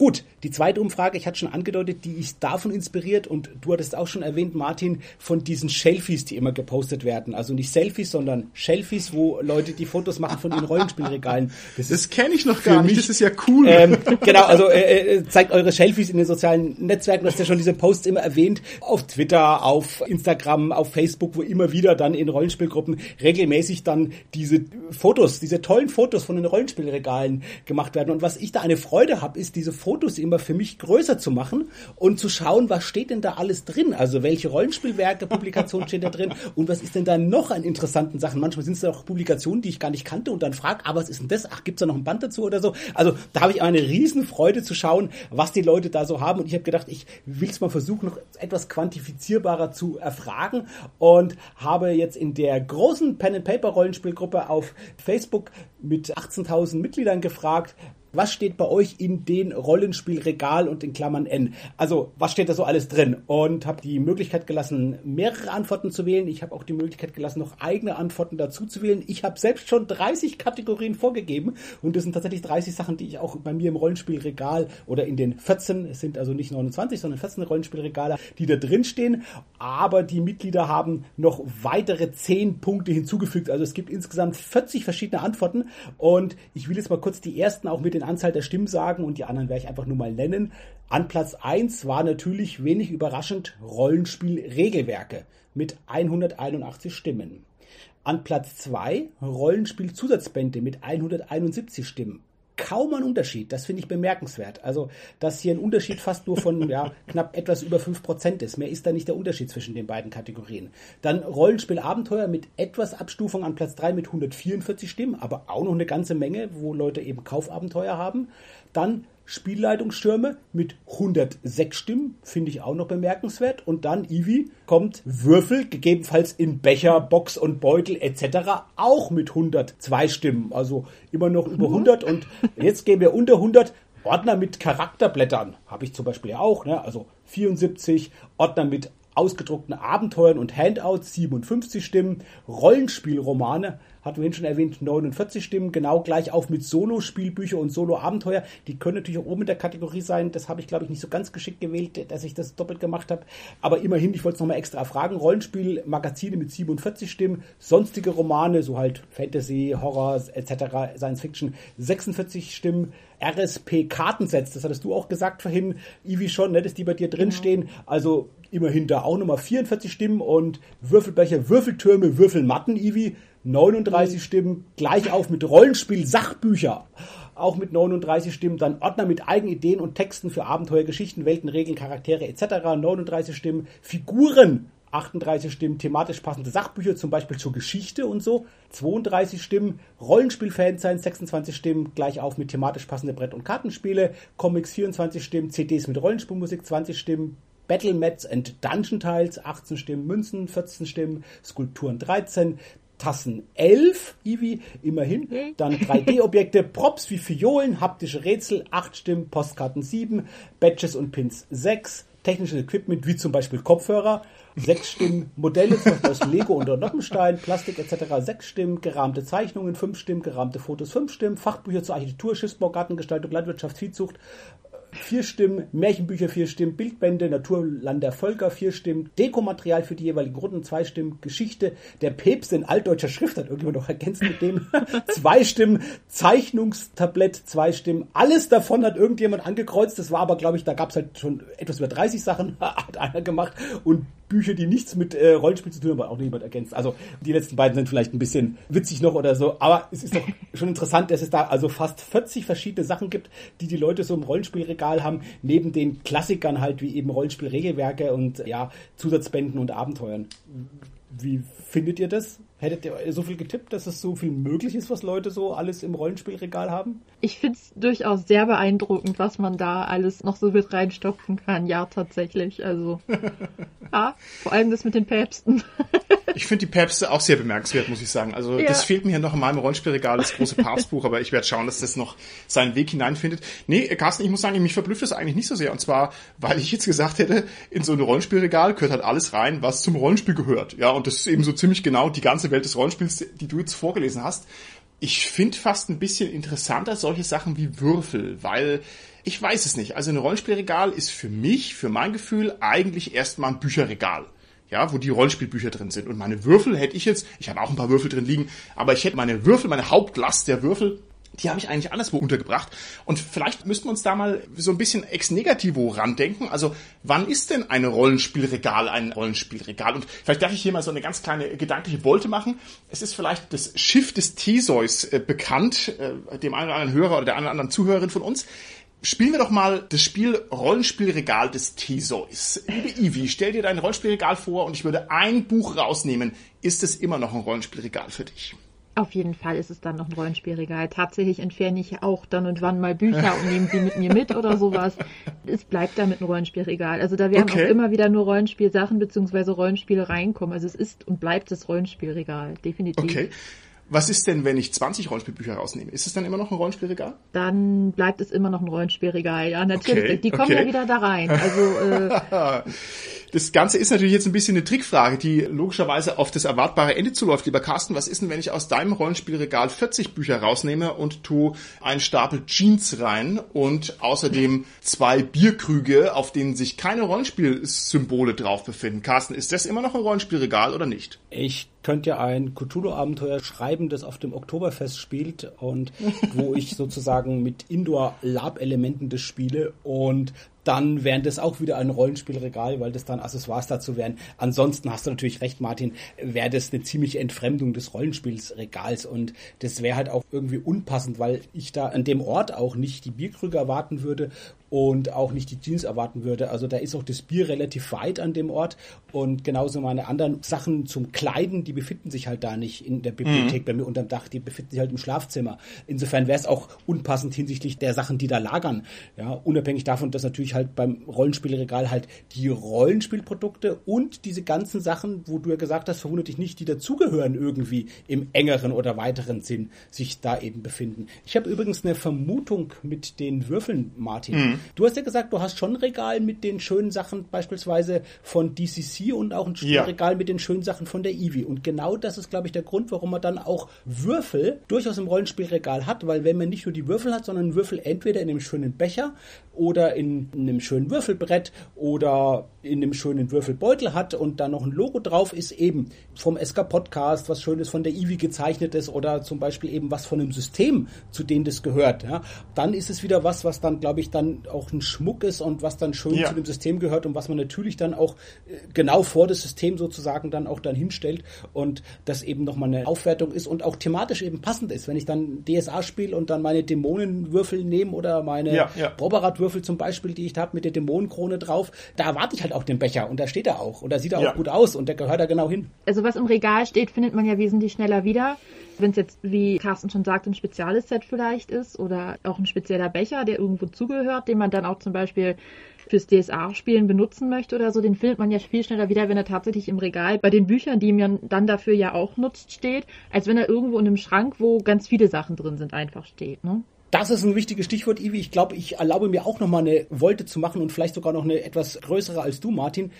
Gut, die zweite Umfrage, ich hatte schon angedeutet, die ist davon inspiriert und du hattest auch schon erwähnt, Martin, von diesen Shelfies, die immer gepostet werden. Also nicht Selfies, sondern Shelfies, wo Leute die Fotos machen von ihren Rollenspielregalen. Das kenne ich noch gar nicht. mich- Das ist ja cool. Ähm, genau, also äh, äh, zeigt eure Selfies in den sozialen Netzwerken. Du hast ja schon diese Posts immer erwähnt. Auf Twitter, auf Instagram, auf Facebook, wo immer wieder dann in Rollenspielgruppen regelmäßig dann diese Fotos, diese tollen Fotos von den Rollenspielregalen gemacht werden. Und was ich da eine Freude habe, ist diese Fotos immer für mich größer zu machen und zu schauen, was steht denn da alles drin? Also welche Rollenspielwerke, Publikationen stehen da drin und was ist denn da noch an interessanten Sachen? Manchmal sind es auch Publikationen, die ich gar nicht kannte und dann frag, ah, was ist denn das? Ach, gibt's da noch ein Band dazu oder so? Also da habe ich eine riesen Freude zu schauen, was die Leute da so haben und ich habe gedacht, ich will es mal versuchen, noch etwas quantifizierbarer zu erfragen und habe jetzt in der großen Pen and Paper Rollenspielgruppe auf Facebook mit 18.000 Mitgliedern gefragt, was steht bei euch in den Rollenspielregal und in Klammern N? Also, was steht da so alles drin? Und habe die Möglichkeit gelassen, mehrere Antworten zu wählen. Ich habe auch die Möglichkeit gelassen, noch eigene Antworten dazu zu wählen. Ich habe selbst schon 30 Kategorien vorgegeben und das sind tatsächlich 30 Sachen, die ich auch bei mir im Rollenspielregal oder in den 14, es sind also nicht 29, sondern 14 Rollenspielregale, die da drin stehen. Aber die Mitglieder haben noch weitere 10 Punkte hinzugefügt. Also es gibt insgesamt 40 verschiedene Antworten und ich will jetzt mal kurz die ersten auch mit den Anzahl der Stimmen sagen und die anderen werde ich einfach nur mal nennen. An Platz 1 war natürlich wenig überraschend Rollenspiel-Regelwerke mit 181 Stimmen. An Platz 2 Rollenspiel-Zusatzbände mit 171 Stimmen. Kaum ein Unterschied, das finde ich bemerkenswert. Also, dass hier ein Unterschied fast nur von ja, knapp etwas über 5% ist. Mehr ist da nicht der Unterschied zwischen den beiden Kategorien. Dann Rollenspiel-Abenteuer mit etwas Abstufung an Platz 3 mit 144 Stimmen, aber auch noch eine ganze Menge, wo Leute eben Kaufabenteuer haben. Dann Spielleitungsstürme mit 106 Stimmen, finde ich auch noch bemerkenswert. Und dann, Ivi, kommt Würfel, gegebenenfalls in Becher, Box und Beutel etc. auch mit 102 Stimmen. Also immer noch über 100. Und jetzt gehen wir unter 100. Ordner mit Charakterblättern habe ich zum Beispiel ja auch, ne? also 74. Ordner mit ausgedruckten Abenteuern und Handouts 57 Stimmen, Rollenspielromane, wir vorhin schon erwähnt, 49 Stimmen, genau gleich auf mit Solo-Spielbücher und Solo-Abenteuer. Die können natürlich auch oben in der Kategorie sein. Das habe ich, glaube ich, nicht so ganz geschickt gewählt, dass ich das doppelt gemacht habe. Aber immerhin, ich wollte es nochmal extra fragen. Rollenspiel-Magazine mit 47 Stimmen, sonstige Romane, so halt Fantasy, Horror etc., Science Fiction, 46 Stimmen. RSP-Kartensets, das hattest du auch gesagt vorhin, Ivi schon, ne, dass die bei dir drinstehen. Also immerhin da auch nochmal 44 Stimmen und Würfelbecher, Würfeltürme, Würfelmatten, Ivi, 39 Stimmen, gleich auf mit Rollenspiel, Sachbücher. Auch mit 39 Stimmen, dann Ordner mit Eigenideen und Texten für Abenteuer, Geschichten, Welten, Regeln, Charaktere etc. 39 Stimmen, Figuren 38 Stimmen, thematisch passende Sachbücher, zum Beispiel zur Geschichte und so. 32 Stimmen, Rollenspiel-Fans sein, 26 Stimmen, gleich auf mit thematisch passende Brett- und Kartenspiele. Comics 24 Stimmen, CDs mit Rollenspielmusik 20 Stimmen. Battle Mats and Dungeon Tiles 18 Stimmen, Münzen 14 Stimmen, Skulpturen 13, Tassen 11, Ivi, immerhin. Dann 3D-Objekte, Props wie Fiolen, haptische Rätsel 8 Stimmen, Postkarten 7, Badges und Pins 6, technisches Equipment wie zum Beispiel Kopfhörer, 6 Stimmen, Modelle zum Beispiel aus Lego und Noppenstein, Plastik etc. 6 Stimmen, gerahmte Zeichnungen 5 Stimmen, gerahmte Fotos 5 Stimmen, Fachbücher zur Architektur, Schiffsbau, Gartengestaltung, Landwirtschaft, Viehzucht, vier Stimmen, Märchenbücher vier Stimmen, Bildbände, Naturland der Völker vier Stimmen, Dekomaterial für die jeweiligen Runden zwei Stimmen, Geschichte. Der Päpste in altdeutscher Schrift, hat irgendjemand noch ergänzt mit dem, zwei Stimmen, Zeichnungstablett zwei Stimmen, alles davon hat irgendjemand angekreuzt, das war aber glaube ich, da gab es halt schon etwas über 30 Sachen, hat einer gemacht. Und Bücher, die nichts mit äh, Rollenspiel zu tun haben, hat auch noch jemand ergänzt. Also die letzten beiden sind vielleicht ein bisschen witzig noch oder so, aber es ist doch schon interessant, dass es da also fast 40 verschiedene Sachen gibt, die die Leute so im Rollenspielregal haben, neben den Klassikern halt wie eben Rollenspielregelwerke und ja, Zusatzbänden und Abenteuern. Wie findet ihr das? Hättet ihr so viel getippt, dass es so viel möglich ist, was Leute so alles im Rollenspielregal haben? Ich finde es durchaus sehr beeindruckend, was man da alles noch so mit reinstopfen kann. Ja, tatsächlich. Also, ja, vor allem das mit den Päpsten. ich finde die Päpste auch sehr bemerkenswert, muss ich sagen. Also, ja. das fehlt mir hier noch in meinem Rollenspielregal, das große Papstbuch, aber ich werde schauen, dass das noch seinen Weg hineinfindet. Nee, Carsten, ich muss sagen, mich verblüfft das eigentlich nicht so sehr. Und zwar, weil ich jetzt gesagt hätte, in so ein Rollenspielregal gehört halt alles rein, was zum Rollenspiel gehört. Ja, und das ist eben so ziemlich genau die ganze Welt des Rollenspiels, die du jetzt vorgelesen hast. Ich finde fast ein bisschen interessanter solche Sachen wie Würfel, weil ich weiß es nicht. Also ein Rollenspielregal ist für mich, für mein Gefühl, eigentlich erstmal ein Bücherregal ja, wo die Rollenspielbücher drin sind. Und meine Würfel hätte ich jetzt, ich habe auch ein paar Würfel drin liegen, aber ich hätte meine Würfel, meine Hauptlast der Würfel die habe ich eigentlich anderswo untergebracht. Und vielleicht müssten wir uns da mal so ein bisschen ex negativo randenken. Also, wann ist denn ein Rollenspielregal ein Rollenspielregal? Und vielleicht darf ich hier mal so eine ganz kleine gedankliche Wolte machen. Es ist vielleicht das Schiff des Theseus äh, bekannt, äh, dem einen oder anderen Hörer oder der einen oder anderen Zuhörerin von uns. Spielen wir doch mal das Spiel Rollenspielregal des Theseus. Liebe Ivi, stell dir dein Rollenspielregal vor und ich würde ein Buch rausnehmen. Ist es immer noch ein Rollenspielregal für dich? Auf jeden Fall ist es dann noch ein Rollenspielregal. Tatsächlich entferne ich auch dann und wann mal Bücher und nehme sie mit mir mit oder sowas. Es bleibt damit ein Rollenspielregal. Also da werden okay. auch immer wieder nur Rollenspielsachen bzw. Rollenspiele reinkommen. Also es ist und bleibt das Rollenspielregal, definitiv. Okay. Was ist denn, wenn ich 20 Rollenspielbücher rausnehme? Ist es dann immer noch ein Rollenspielregal? Dann bleibt es immer noch ein Rollenspielregal. Ja, natürlich. Okay, die kommen okay. ja wieder da rein. Also äh, Das Ganze ist natürlich jetzt ein bisschen eine Trickfrage, die logischerweise auf das erwartbare Ende zuläuft. Lieber Carsten, was ist denn, wenn ich aus deinem Rollenspielregal 40 Bücher rausnehme und tu einen Stapel Jeans rein und außerdem zwei Bierkrüge, auf denen sich keine Rollenspielsymbole drauf befinden? Carsten, ist das immer noch ein Rollenspielregal oder nicht? Ich könnte ja ein Cthulhu-Abenteuer schreiben, das auf dem Oktoberfest spielt und wo ich sozusagen mit Indoor-Lab-Elementen das spiele und dann wären das auch wieder ein Rollenspielregal, weil das dann Accessoires dazu wären. Ansonsten hast du natürlich recht, Martin, wäre das eine ziemliche Entfremdung des Rollenspielsregals und das wäre halt auch irgendwie unpassend, weil ich da an dem Ort auch nicht die Bierkrüge erwarten würde und auch nicht die Jeans erwarten würde. Also da ist auch das Bier relativ weit an dem Ort und genauso meine anderen Sachen zum Kleiden, die befinden sich halt da nicht in der Bibliothek mhm. bei mir unterm Dach, die befinden sich halt im Schlafzimmer. Insofern wäre es auch unpassend hinsichtlich der Sachen, die da lagern. Ja, unabhängig davon, dass natürlich halt beim Rollenspielregal halt die Rollenspielprodukte und diese ganzen Sachen, wo du ja gesagt hast, verwundert dich nicht, die dazugehören irgendwie im engeren oder weiteren Sinn sich da eben befinden. Ich habe übrigens eine Vermutung mit den Würfeln, Martin. Mhm. Du hast ja gesagt, du hast schon ein Regal mit den schönen Sachen beispielsweise von DCC und auch ein ja. Regal mit den schönen Sachen von der Eevee. Und genau das ist, glaube ich, der Grund, warum man dann auch Würfel durchaus im Rollenspielregal hat, weil wenn man nicht nur die Würfel hat, sondern Würfel entweder in einem schönen Becher oder in einem schönen Würfelbrett oder in einem schönen Würfelbeutel hat und da noch ein Logo drauf ist, eben vom SK Podcast, was Schönes von der Eevee gezeichnet ist oder zum Beispiel eben was von einem System, zu dem das gehört, ja, dann ist es wieder was, was dann, glaube ich, dann auch ein Schmuck ist und was dann schön ja. zu dem System gehört und was man natürlich dann auch äh, genau vor das System sozusagen dann auch dann hinstellt und das eben nochmal eine Aufwertung ist und auch thematisch eben passend ist. Wenn ich dann DSA spiele und dann meine Dämonenwürfel nehme oder meine ja, ja. Zum Beispiel, die ich habe mit der Dämonenkrone drauf, da erwarte ich halt auch den Becher und da steht er auch und da sieht er ja. auch gut aus und der gehört da genau hin. Also was im Regal steht, findet man ja wesentlich schneller wieder wenn es jetzt, wie Carsten schon sagt, ein spezielles Set vielleicht ist oder auch ein spezieller Becher, der irgendwo zugehört, den man dann auch zum Beispiel fürs DSA-Spielen benutzen möchte oder so, den findet man ja viel schneller wieder, wenn er tatsächlich im Regal bei den Büchern, die man dann dafür ja auch nutzt, steht, als wenn er irgendwo in einem Schrank, wo ganz viele Sachen drin sind, einfach steht. Ne? Das ist ein wichtiges Stichwort, Ivi. Ich glaube, ich erlaube mir auch noch mal eine Wolte zu machen und vielleicht sogar noch eine etwas größere als du, Martin.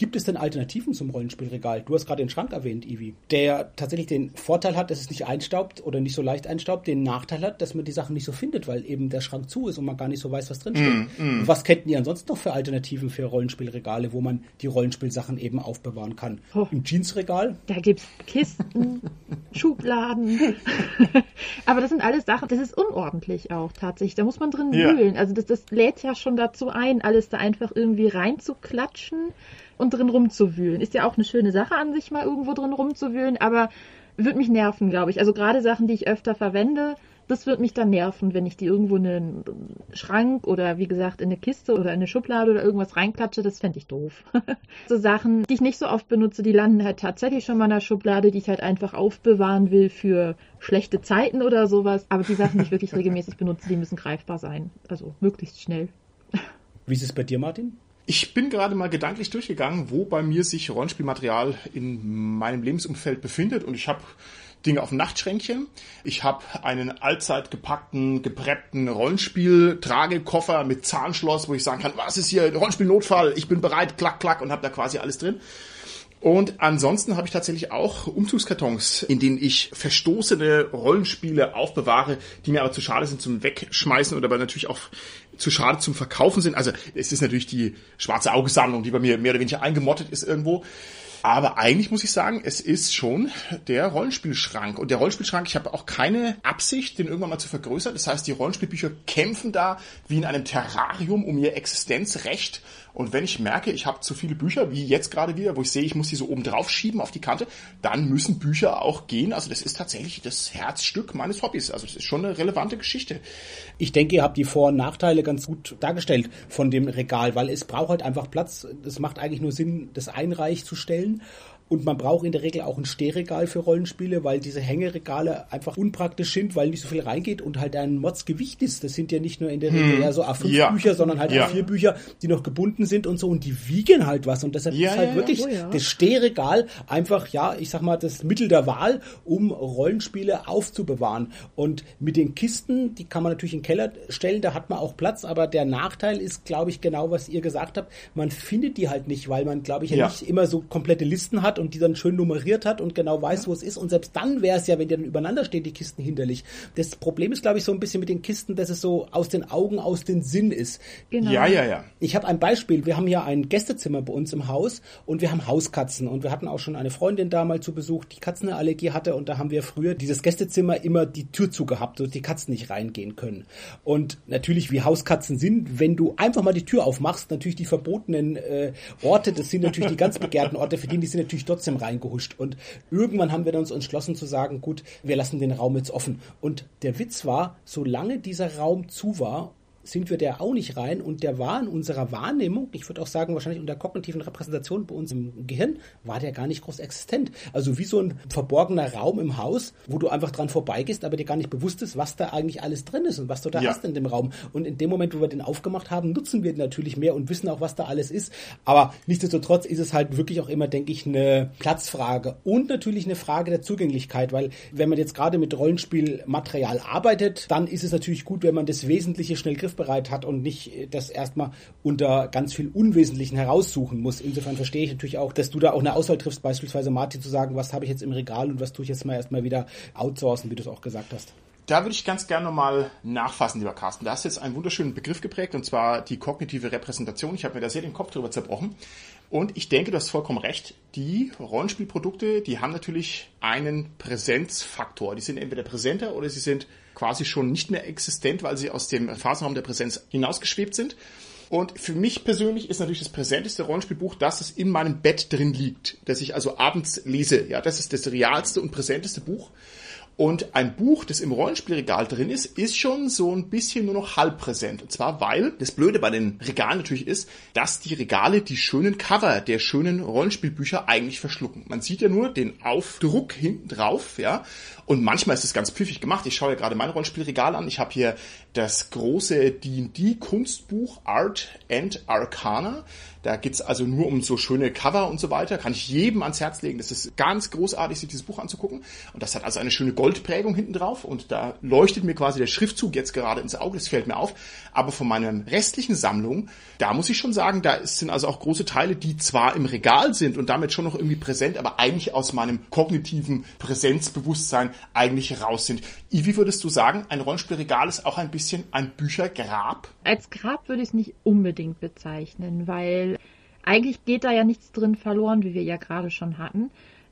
Gibt es denn Alternativen zum Rollenspielregal? Du hast gerade den Schrank erwähnt, Ivi, der tatsächlich den Vorteil hat, dass es nicht einstaubt oder nicht so leicht einstaubt, den Nachteil hat, dass man die Sachen nicht so findet, weil eben der Schrank zu ist und man gar nicht so weiß, was drinsteht. Mm, mm. was kennt ihr ansonsten noch für Alternativen für Rollenspielregale, wo man die Rollenspielsachen eben aufbewahren kann? Oh. Im Jeansregal? Da gibt's Kisten, Schubladen. Aber das sind alles Sachen, das ist unordentlich auch tatsächlich. Da muss man drin ja. wühlen. Also das, das lädt ja schon dazu ein, alles da einfach irgendwie reinzuklatschen und drin rumzuwühlen. Ist ja auch eine schöne Sache an sich, mal irgendwo drin rumzuwühlen, aber würde mich nerven, glaube ich. Also gerade Sachen, die ich öfter verwende, Das wird mich dann nerven, wenn ich die irgendwo in einen Schrank oder wie gesagt in eine Kiste oder in eine Schublade oder irgendwas reinklatsche. Das fände ich doof. so Sachen, die ich nicht so oft benutze, die landen halt tatsächlich schon mal in der Schublade, die ich halt einfach aufbewahren will für schlechte Zeiten oder sowas. Aber die Sachen, die ich wirklich regelmäßig benutze, die müssen greifbar sein. Also möglichst schnell. Wie ist es bei dir, Martin? Ich bin gerade mal gedanklich durchgegangen, wo bei mir sich Rollenspielmaterial in meinem Lebensumfeld befindet. Und ich habe Dinge auf dem Nachtschränkchen. Ich habe einen allzeit gepackten, gepreppten Rollenspiel-Tragekoffer mit Zahnschloss, wo ich sagen kann, was ist hier, Rollenspiel-Notfall, ich bin bereit, klack, klack. Und habe da quasi alles drin. Und ansonsten habe ich tatsächlich auch Umzugskartons, in denen ich verstoßene Rollenspiele aufbewahre, die mir aber zu schade sind zum Wegschmeißen oder aber natürlich auch zu schade zum Verkaufen sind. Also es ist natürlich die schwarze Augesammlung, die bei mir mehr oder weniger eingemottet ist irgendwo. Aber eigentlich muss ich sagen, es ist schon der Rollenspielschrank. Und der Rollenspielschrank, ich habe auch keine Absicht, den irgendwann mal zu vergrößern. Das heißt, die Rollenspielbücher kämpfen da wie in einem Terrarium um ihr Existenzrecht. Und wenn ich merke, ich habe zu viele Bücher, wie jetzt gerade wieder, wo ich sehe, ich muss die so oben drauf schieben auf die Kante, dann müssen Bücher auch gehen. Also das ist tatsächlich das Herzstück meines Hobbys. Also das ist schon eine relevante Geschichte. Ich denke, ihr habt die Vor- und Nachteile ganz gut dargestellt von dem Regal, weil es braucht halt einfach Platz. Es macht eigentlich nur Sinn, das einreich zu stellen. Und man braucht in der Regel auch ein Stehregal für Rollenspiele, weil diese Hängeregale einfach unpraktisch sind, weil nicht so viel reingeht und halt ein Modsgewicht ist. Das sind ja nicht nur in der Regel hm. eher so A5-Bücher, ja. sondern halt ja. A4-Bücher, die noch gebunden sind und so und die wiegen halt was. Und deshalb ja, ist halt wirklich oh, das Stehregal einfach, ja, ich sag mal, das Mittel der Wahl, um Rollenspiele aufzubewahren. Und mit den Kisten, die kann man natürlich in den Keller stellen, da hat man auch Platz, aber der Nachteil ist, glaube ich, genau, was ihr gesagt habt, man findet die halt nicht, weil man, glaube ich, ja, nicht immer so komplette Listen hat und die dann schön nummeriert hat und genau weiß, wo es ist. Und selbst dann wäre es ja, wenn die dann übereinander stehen, die Kisten hinderlich. Das Problem ist, glaube ich, so ein bisschen mit den Kisten, dass es so aus den Augen, aus den Sinn ist. Genau. Ja, ja, ja. Ich habe ein Beispiel. Wir haben ja ein Gästezimmer bei uns im Haus und wir haben Hauskatzen. Und wir hatten auch schon eine Freundin da mal zu Besuch, die Katzenallergie hatte. Und da haben wir früher dieses Gästezimmer immer die Tür zugehabt, sodass die Katzen nicht reingehen können. Und natürlich, wie Hauskatzen sind, wenn du einfach mal die Tür aufmachst, natürlich die verbotenen äh, Orte, das sind natürlich die ganz begehrten Orte, für die, die sind natürlich trotzdem reingehuscht. Und irgendwann haben wir uns entschlossen zu sagen, gut, wir lassen den Raum jetzt offen. Und der Witz war, solange dieser Raum zu war sind wir der auch nicht rein und der war in unserer Wahrnehmung, ich würde auch sagen, wahrscheinlich unter kognitiven Repräsentation bei uns im Gehirn, war der gar nicht groß existent. Also wie so ein verborgener Raum im Haus, wo du einfach dran vorbeigehst, aber dir gar nicht bewusst ist, was da eigentlich alles drin ist und was du da ja. hast in dem Raum. Und in dem Moment, wo wir den aufgemacht haben, nutzen wir den natürlich mehr und wissen auch, was da alles ist. Aber nichtsdestotrotz ist es halt wirklich auch immer, denke ich, eine Platzfrage und natürlich eine Frage der Zugänglichkeit, weil wenn man jetzt gerade mit Rollenspielmaterial arbeitet, dann ist es natürlich gut, wenn man das Wesentliche schnell griff griffbereit hat und nicht das erstmal unter ganz viel Unwesentlichen heraussuchen muss. Insofern verstehe ich natürlich auch, dass du da auch eine Auswahl triffst, beispielsweise Martin zu sagen, was habe ich jetzt im Regal und was tue ich jetzt mal erstmal wieder outsourcen, wie du es auch gesagt hast. Da würde ich ganz gerne nochmal nachfassen, lieber Carsten. Da hast du jetzt einen wunderschönen Begriff geprägt, und zwar die kognitive Repräsentation. Ich habe mir da sehr den Kopf drüber zerbrochen. Und ich denke, du hast vollkommen recht. Die Rollenspielprodukte, die haben natürlich einen Präsenzfaktor. Die sind entweder präsenter oder sie sind quasi schon nicht mehr existent, weil sie aus dem Phasenraum der Präsenz hinausgeschwebt sind. Und für mich persönlich ist natürlich das präsenteste Rollenspielbuch das, das in meinem Bett drin liegt, das ich also abends lese. Ja, das ist das realste und präsenteste Buch. Und ein Buch, das im Rollenspielregal drin ist, ist schon so ein bisschen nur noch halb präsent. Und zwar, weil das Blöde bei den Regalen natürlich ist, dass die Regale die schönen Cover der schönen Rollenspielbücher eigentlich verschlucken. Man sieht ja nur den Aufdruck hinten drauf, ja. Und manchmal ist es ganz pfiffig gemacht. Ich schaue ja gerade mein Rollenspielregal an. Ich habe hier das große D&D Kunstbuch Art and Arcana. Da geht's also nur um so schöne Cover und so weiter. Kann ich jedem ans Herz legen. Das ist ganz großartig, sich dieses Buch anzugucken. Und das hat also eine schöne Goldprägung hinten drauf. Und da leuchtet mir quasi der Schriftzug jetzt gerade ins Auge. Das fällt mir auf. Aber von meiner restlichen Sammlung, da muss ich schon sagen, da sind also auch große Teile, die zwar im Regal sind und damit schon noch irgendwie präsent, aber eigentlich aus meinem kognitiven Präsenzbewusstsein eigentlich raus sind. Wie würdest du sagen, ein Rollenspielregal ist auch ein bisschen ein Büchergrab? Als Grab würde ich es nicht unbedingt bezeichnen, weil eigentlich geht da ja nichts drin verloren, wie wir ja gerade schon hatten.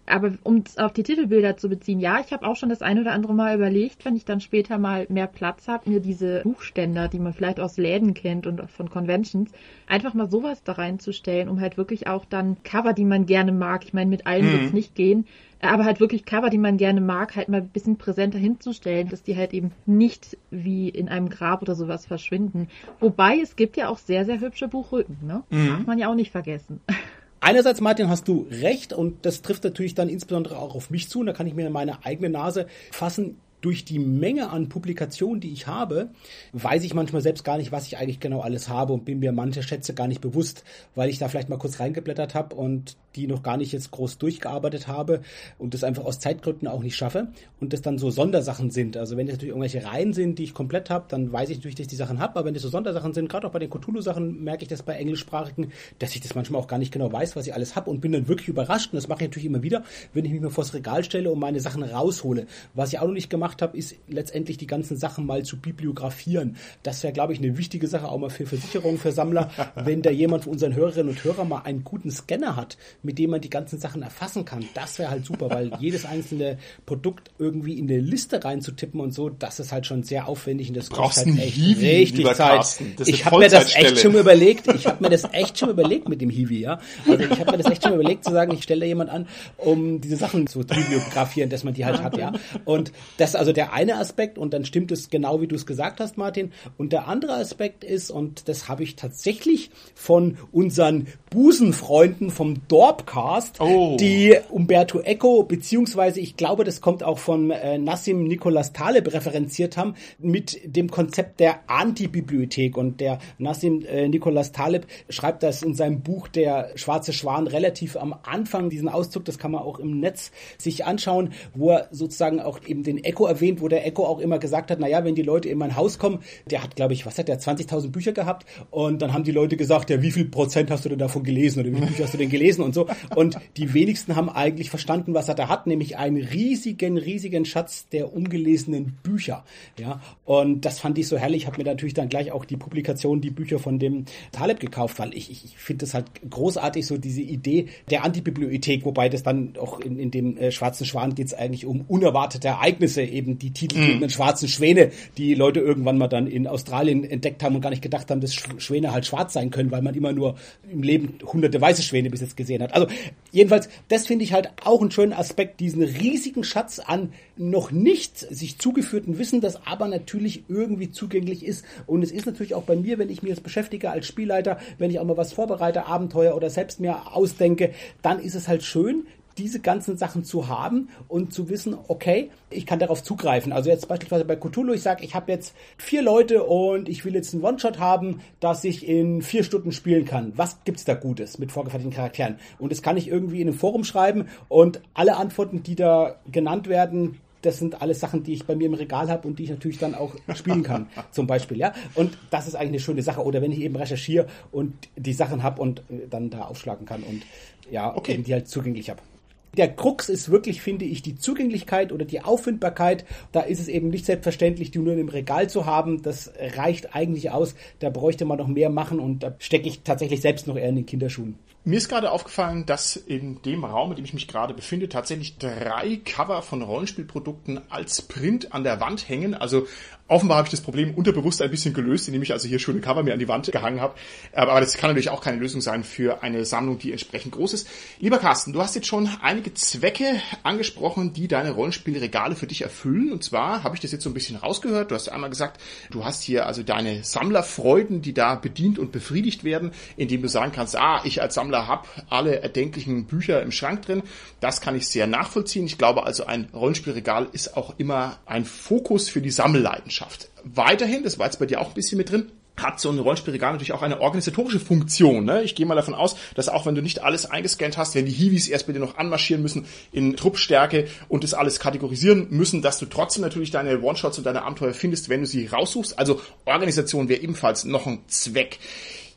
Aber um auf die Titelbilder zu beziehen, ja, ich habe auch schon das ein oder andere Mal überlegt, wenn ich dann später mal mehr Platz habe, mir diese Buchständer, die man vielleicht aus Läden kennt und von Conventions, einfach mal sowas da reinzustellen, um halt wirklich auch dann Cover, die man gerne mag, ich meine, mit allen mhm. wird es nicht gehen, aber halt wirklich Cover, die man gerne mag, halt mal ein bisschen präsenter hinzustellen, dass die halt eben nicht wie in einem Grab oder sowas verschwinden. Wobei es gibt ja auch sehr, sehr hübsche Buchrücken, ne? Mhm. Darf man ja auch nicht vergessen. Einerseits, Martin, hast du recht und das trifft natürlich dann insbesondere auch auf mich zu. Und da kann ich mir meine eigene Nase fassen durch die Menge an Publikationen, die ich habe, weiß ich manchmal selbst gar nicht, was ich eigentlich genau alles habe und bin mir manche Schätze gar nicht bewusst, weil ich da vielleicht mal kurz reingeblättert habe und die noch gar nicht jetzt groß durchgearbeitet habe und das einfach aus Zeitgründen auch nicht schaffe und das dann so Sondersachen sind. Also wenn das natürlich irgendwelche Reihen sind, die ich komplett habe, dann weiß ich natürlich, dass ich die Sachen habe, aber wenn das so Sondersachen sind, gerade auch bei den Cthulhu-Sachen merke ich das bei englischsprachigen, dass ich das manchmal auch gar nicht genau weiß, was ich alles habe und bin dann wirklich überrascht und das mache ich natürlich immer wieder, wenn ich mich mal vors Regal stelle und meine Sachen raushole. Was ich auch noch nicht gemacht habe, ist letztendlich die ganzen Sachen mal zu bibliografieren. Das wäre, glaube ich, eine wichtige Sache auch mal für Versicherungen, für Sammler, wenn da jemand von unseren Hörerinnen und Hörern mal einen guten Scanner hat, mit dem man die ganzen Sachen erfassen kann. Das wäre halt super, weil jedes einzelne Produkt irgendwie in eine Liste reinzutippen und so, das ist halt schon sehr aufwendig und das kostet halt echt Hiwi, richtig Zeit. Ich habe mir das echt schon überlegt, ich habe mir das echt schon überlegt mit dem Hiwi, ja. Also ich habe mir das echt schon überlegt zu sagen, ich stelle da jemand an, um diese Sachen zu bibliografieren, dass man die halt hat, ja. Und das also der eine Aspekt und dann stimmt es genau, wie du es gesagt hast, Martin. Und der andere Aspekt ist, und das habe ich tatsächlich von unseren Busenfreunden vom Dorpcast, oh. die Umberto Eco, beziehungsweise ich glaube, das kommt auch von äh, Nassim Nicolas Taleb referenziert haben, mit dem Konzept der Antibibliothek. Und der Nassim äh, Nicolas Taleb schreibt das in seinem Buch Der Schwarze Schwan relativ am Anfang, diesen Auszug, das kann man auch im Netz sich anschauen, wo er sozusagen auch eben den Eco erwähnt, wo der Eco auch immer gesagt hat, naja, wenn die Leute in mein Haus kommen, der hat, glaube ich, was hat der, 20.000 Bücher gehabt und dann haben die Leute gesagt, ja, wie viel Prozent hast du denn davon gelesen oder wie viele Bücher hast du denn gelesen und so. Und die wenigsten haben eigentlich verstanden, was er da hat, nämlich einen riesigen, riesigen Schatz der ungelesenen Bücher. Ja, und das fand ich so herrlich. Ich habe mir natürlich dann gleich auch die Publikation, die Bücher von dem Taleb gekauft, weil ich, ich, ich finde das halt großartig, so diese Idee der Antibibliothek, wobei das dann auch in, in dem äh, Schwarzen Schwan geht es eigentlich um unerwartete Ereignisse, eben die titelgebenden mm. schwarzen Schwäne, die Leute irgendwann mal dann in Australien entdeckt haben und gar nicht gedacht haben, dass Schwäne halt schwarz sein können, weil man immer nur im Leben hunderte weiße Schwäne bis jetzt gesehen hat. Also jedenfalls, das finde ich halt auch einen schönen Aspekt, diesen riesigen Schatz an noch nicht sich zugeführten Wissen, das aber natürlich irgendwie zugänglich ist. Und es ist natürlich auch bei mir, wenn ich mir das beschäftige als Spielleiter, wenn ich auch mal was vorbereite, Abenteuer oder selbst mir ausdenke, dann ist es halt schön, diese ganzen Sachen zu haben und zu wissen, okay, ich kann darauf zugreifen. Also jetzt beispielsweise bei Cthulhu, ich sage, ich habe jetzt vier Leute und ich will jetzt einen One-Shot haben, dass ich in vier Stunden spielen kann. Was gibt's da Gutes mit vorgefertigten Charakteren? Und das kann ich irgendwie in einem Forum schreiben und alle Antworten, die da genannt werden, das sind alles Sachen, die ich bei mir im Regal habe und die ich natürlich dann auch spielen kann, zum Beispiel, ja. Und das ist eigentlich eine schöne Sache. Oder wenn ich eben recherchiere und die Sachen habe und äh, dann da aufschlagen kann und ja, okay. eben die halt zugänglich habe. Der Krux ist wirklich, finde ich, die Zugänglichkeit oder die Auffindbarkeit. Da ist es eben nicht selbstverständlich, die nur im Regal zu haben. Das reicht eigentlich aus. Da bräuchte man noch mehr machen und da stecke ich tatsächlich selbst noch eher in den Kinderschuhen. Mir ist gerade aufgefallen, dass in dem Raum, in dem ich mich gerade befinde, tatsächlich drei Cover von Rollenspielprodukten als Print an der Wand hängen. Also offenbar habe ich das Problem unterbewusst ein bisschen gelöst, indem ich also hier schöne Cover mir an die Wand gehangen habe. Aber das kann natürlich auch keine Lösung sein für eine Sammlung, die entsprechend groß ist. Lieber Carsten, du hast jetzt schon einige Zwecke angesprochen, die deine Rollenspielregale für dich erfüllen. Und zwar habe ich das jetzt so ein bisschen rausgehört. Du hast einmal gesagt, du hast hier also deine Sammlerfreuden, die da bedient und befriedigt werden, indem du sagen kannst, ah, ich als Sammler habe alle erdenklichen Bücher im Schrank drin. Das kann ich sehr nachvollziehen. Ich glaube also, ein Rollenspielregal ist auch immer ein Fokus für die Sammelleidenschaft. Weiterhin, das war jetzt bei dir auch ein bisschen mit drin, hat so ein Rollenspielregal natürlich auch eine organisatorische Funktion. Ne? Ich gehe mal davon aus, dass auch wenn du nicht alles eingescannt hast, wenn die Hiwis erst bei dir noch anmarschieren müssen in Truppstärke und das alles kategorisieren müssen, dass du trotzdem natürlich deine One-Shots und deine Abenteuer findest, wenn du sie raussuchst. Also Organisation wäre ebenfalls noch ein Zweck.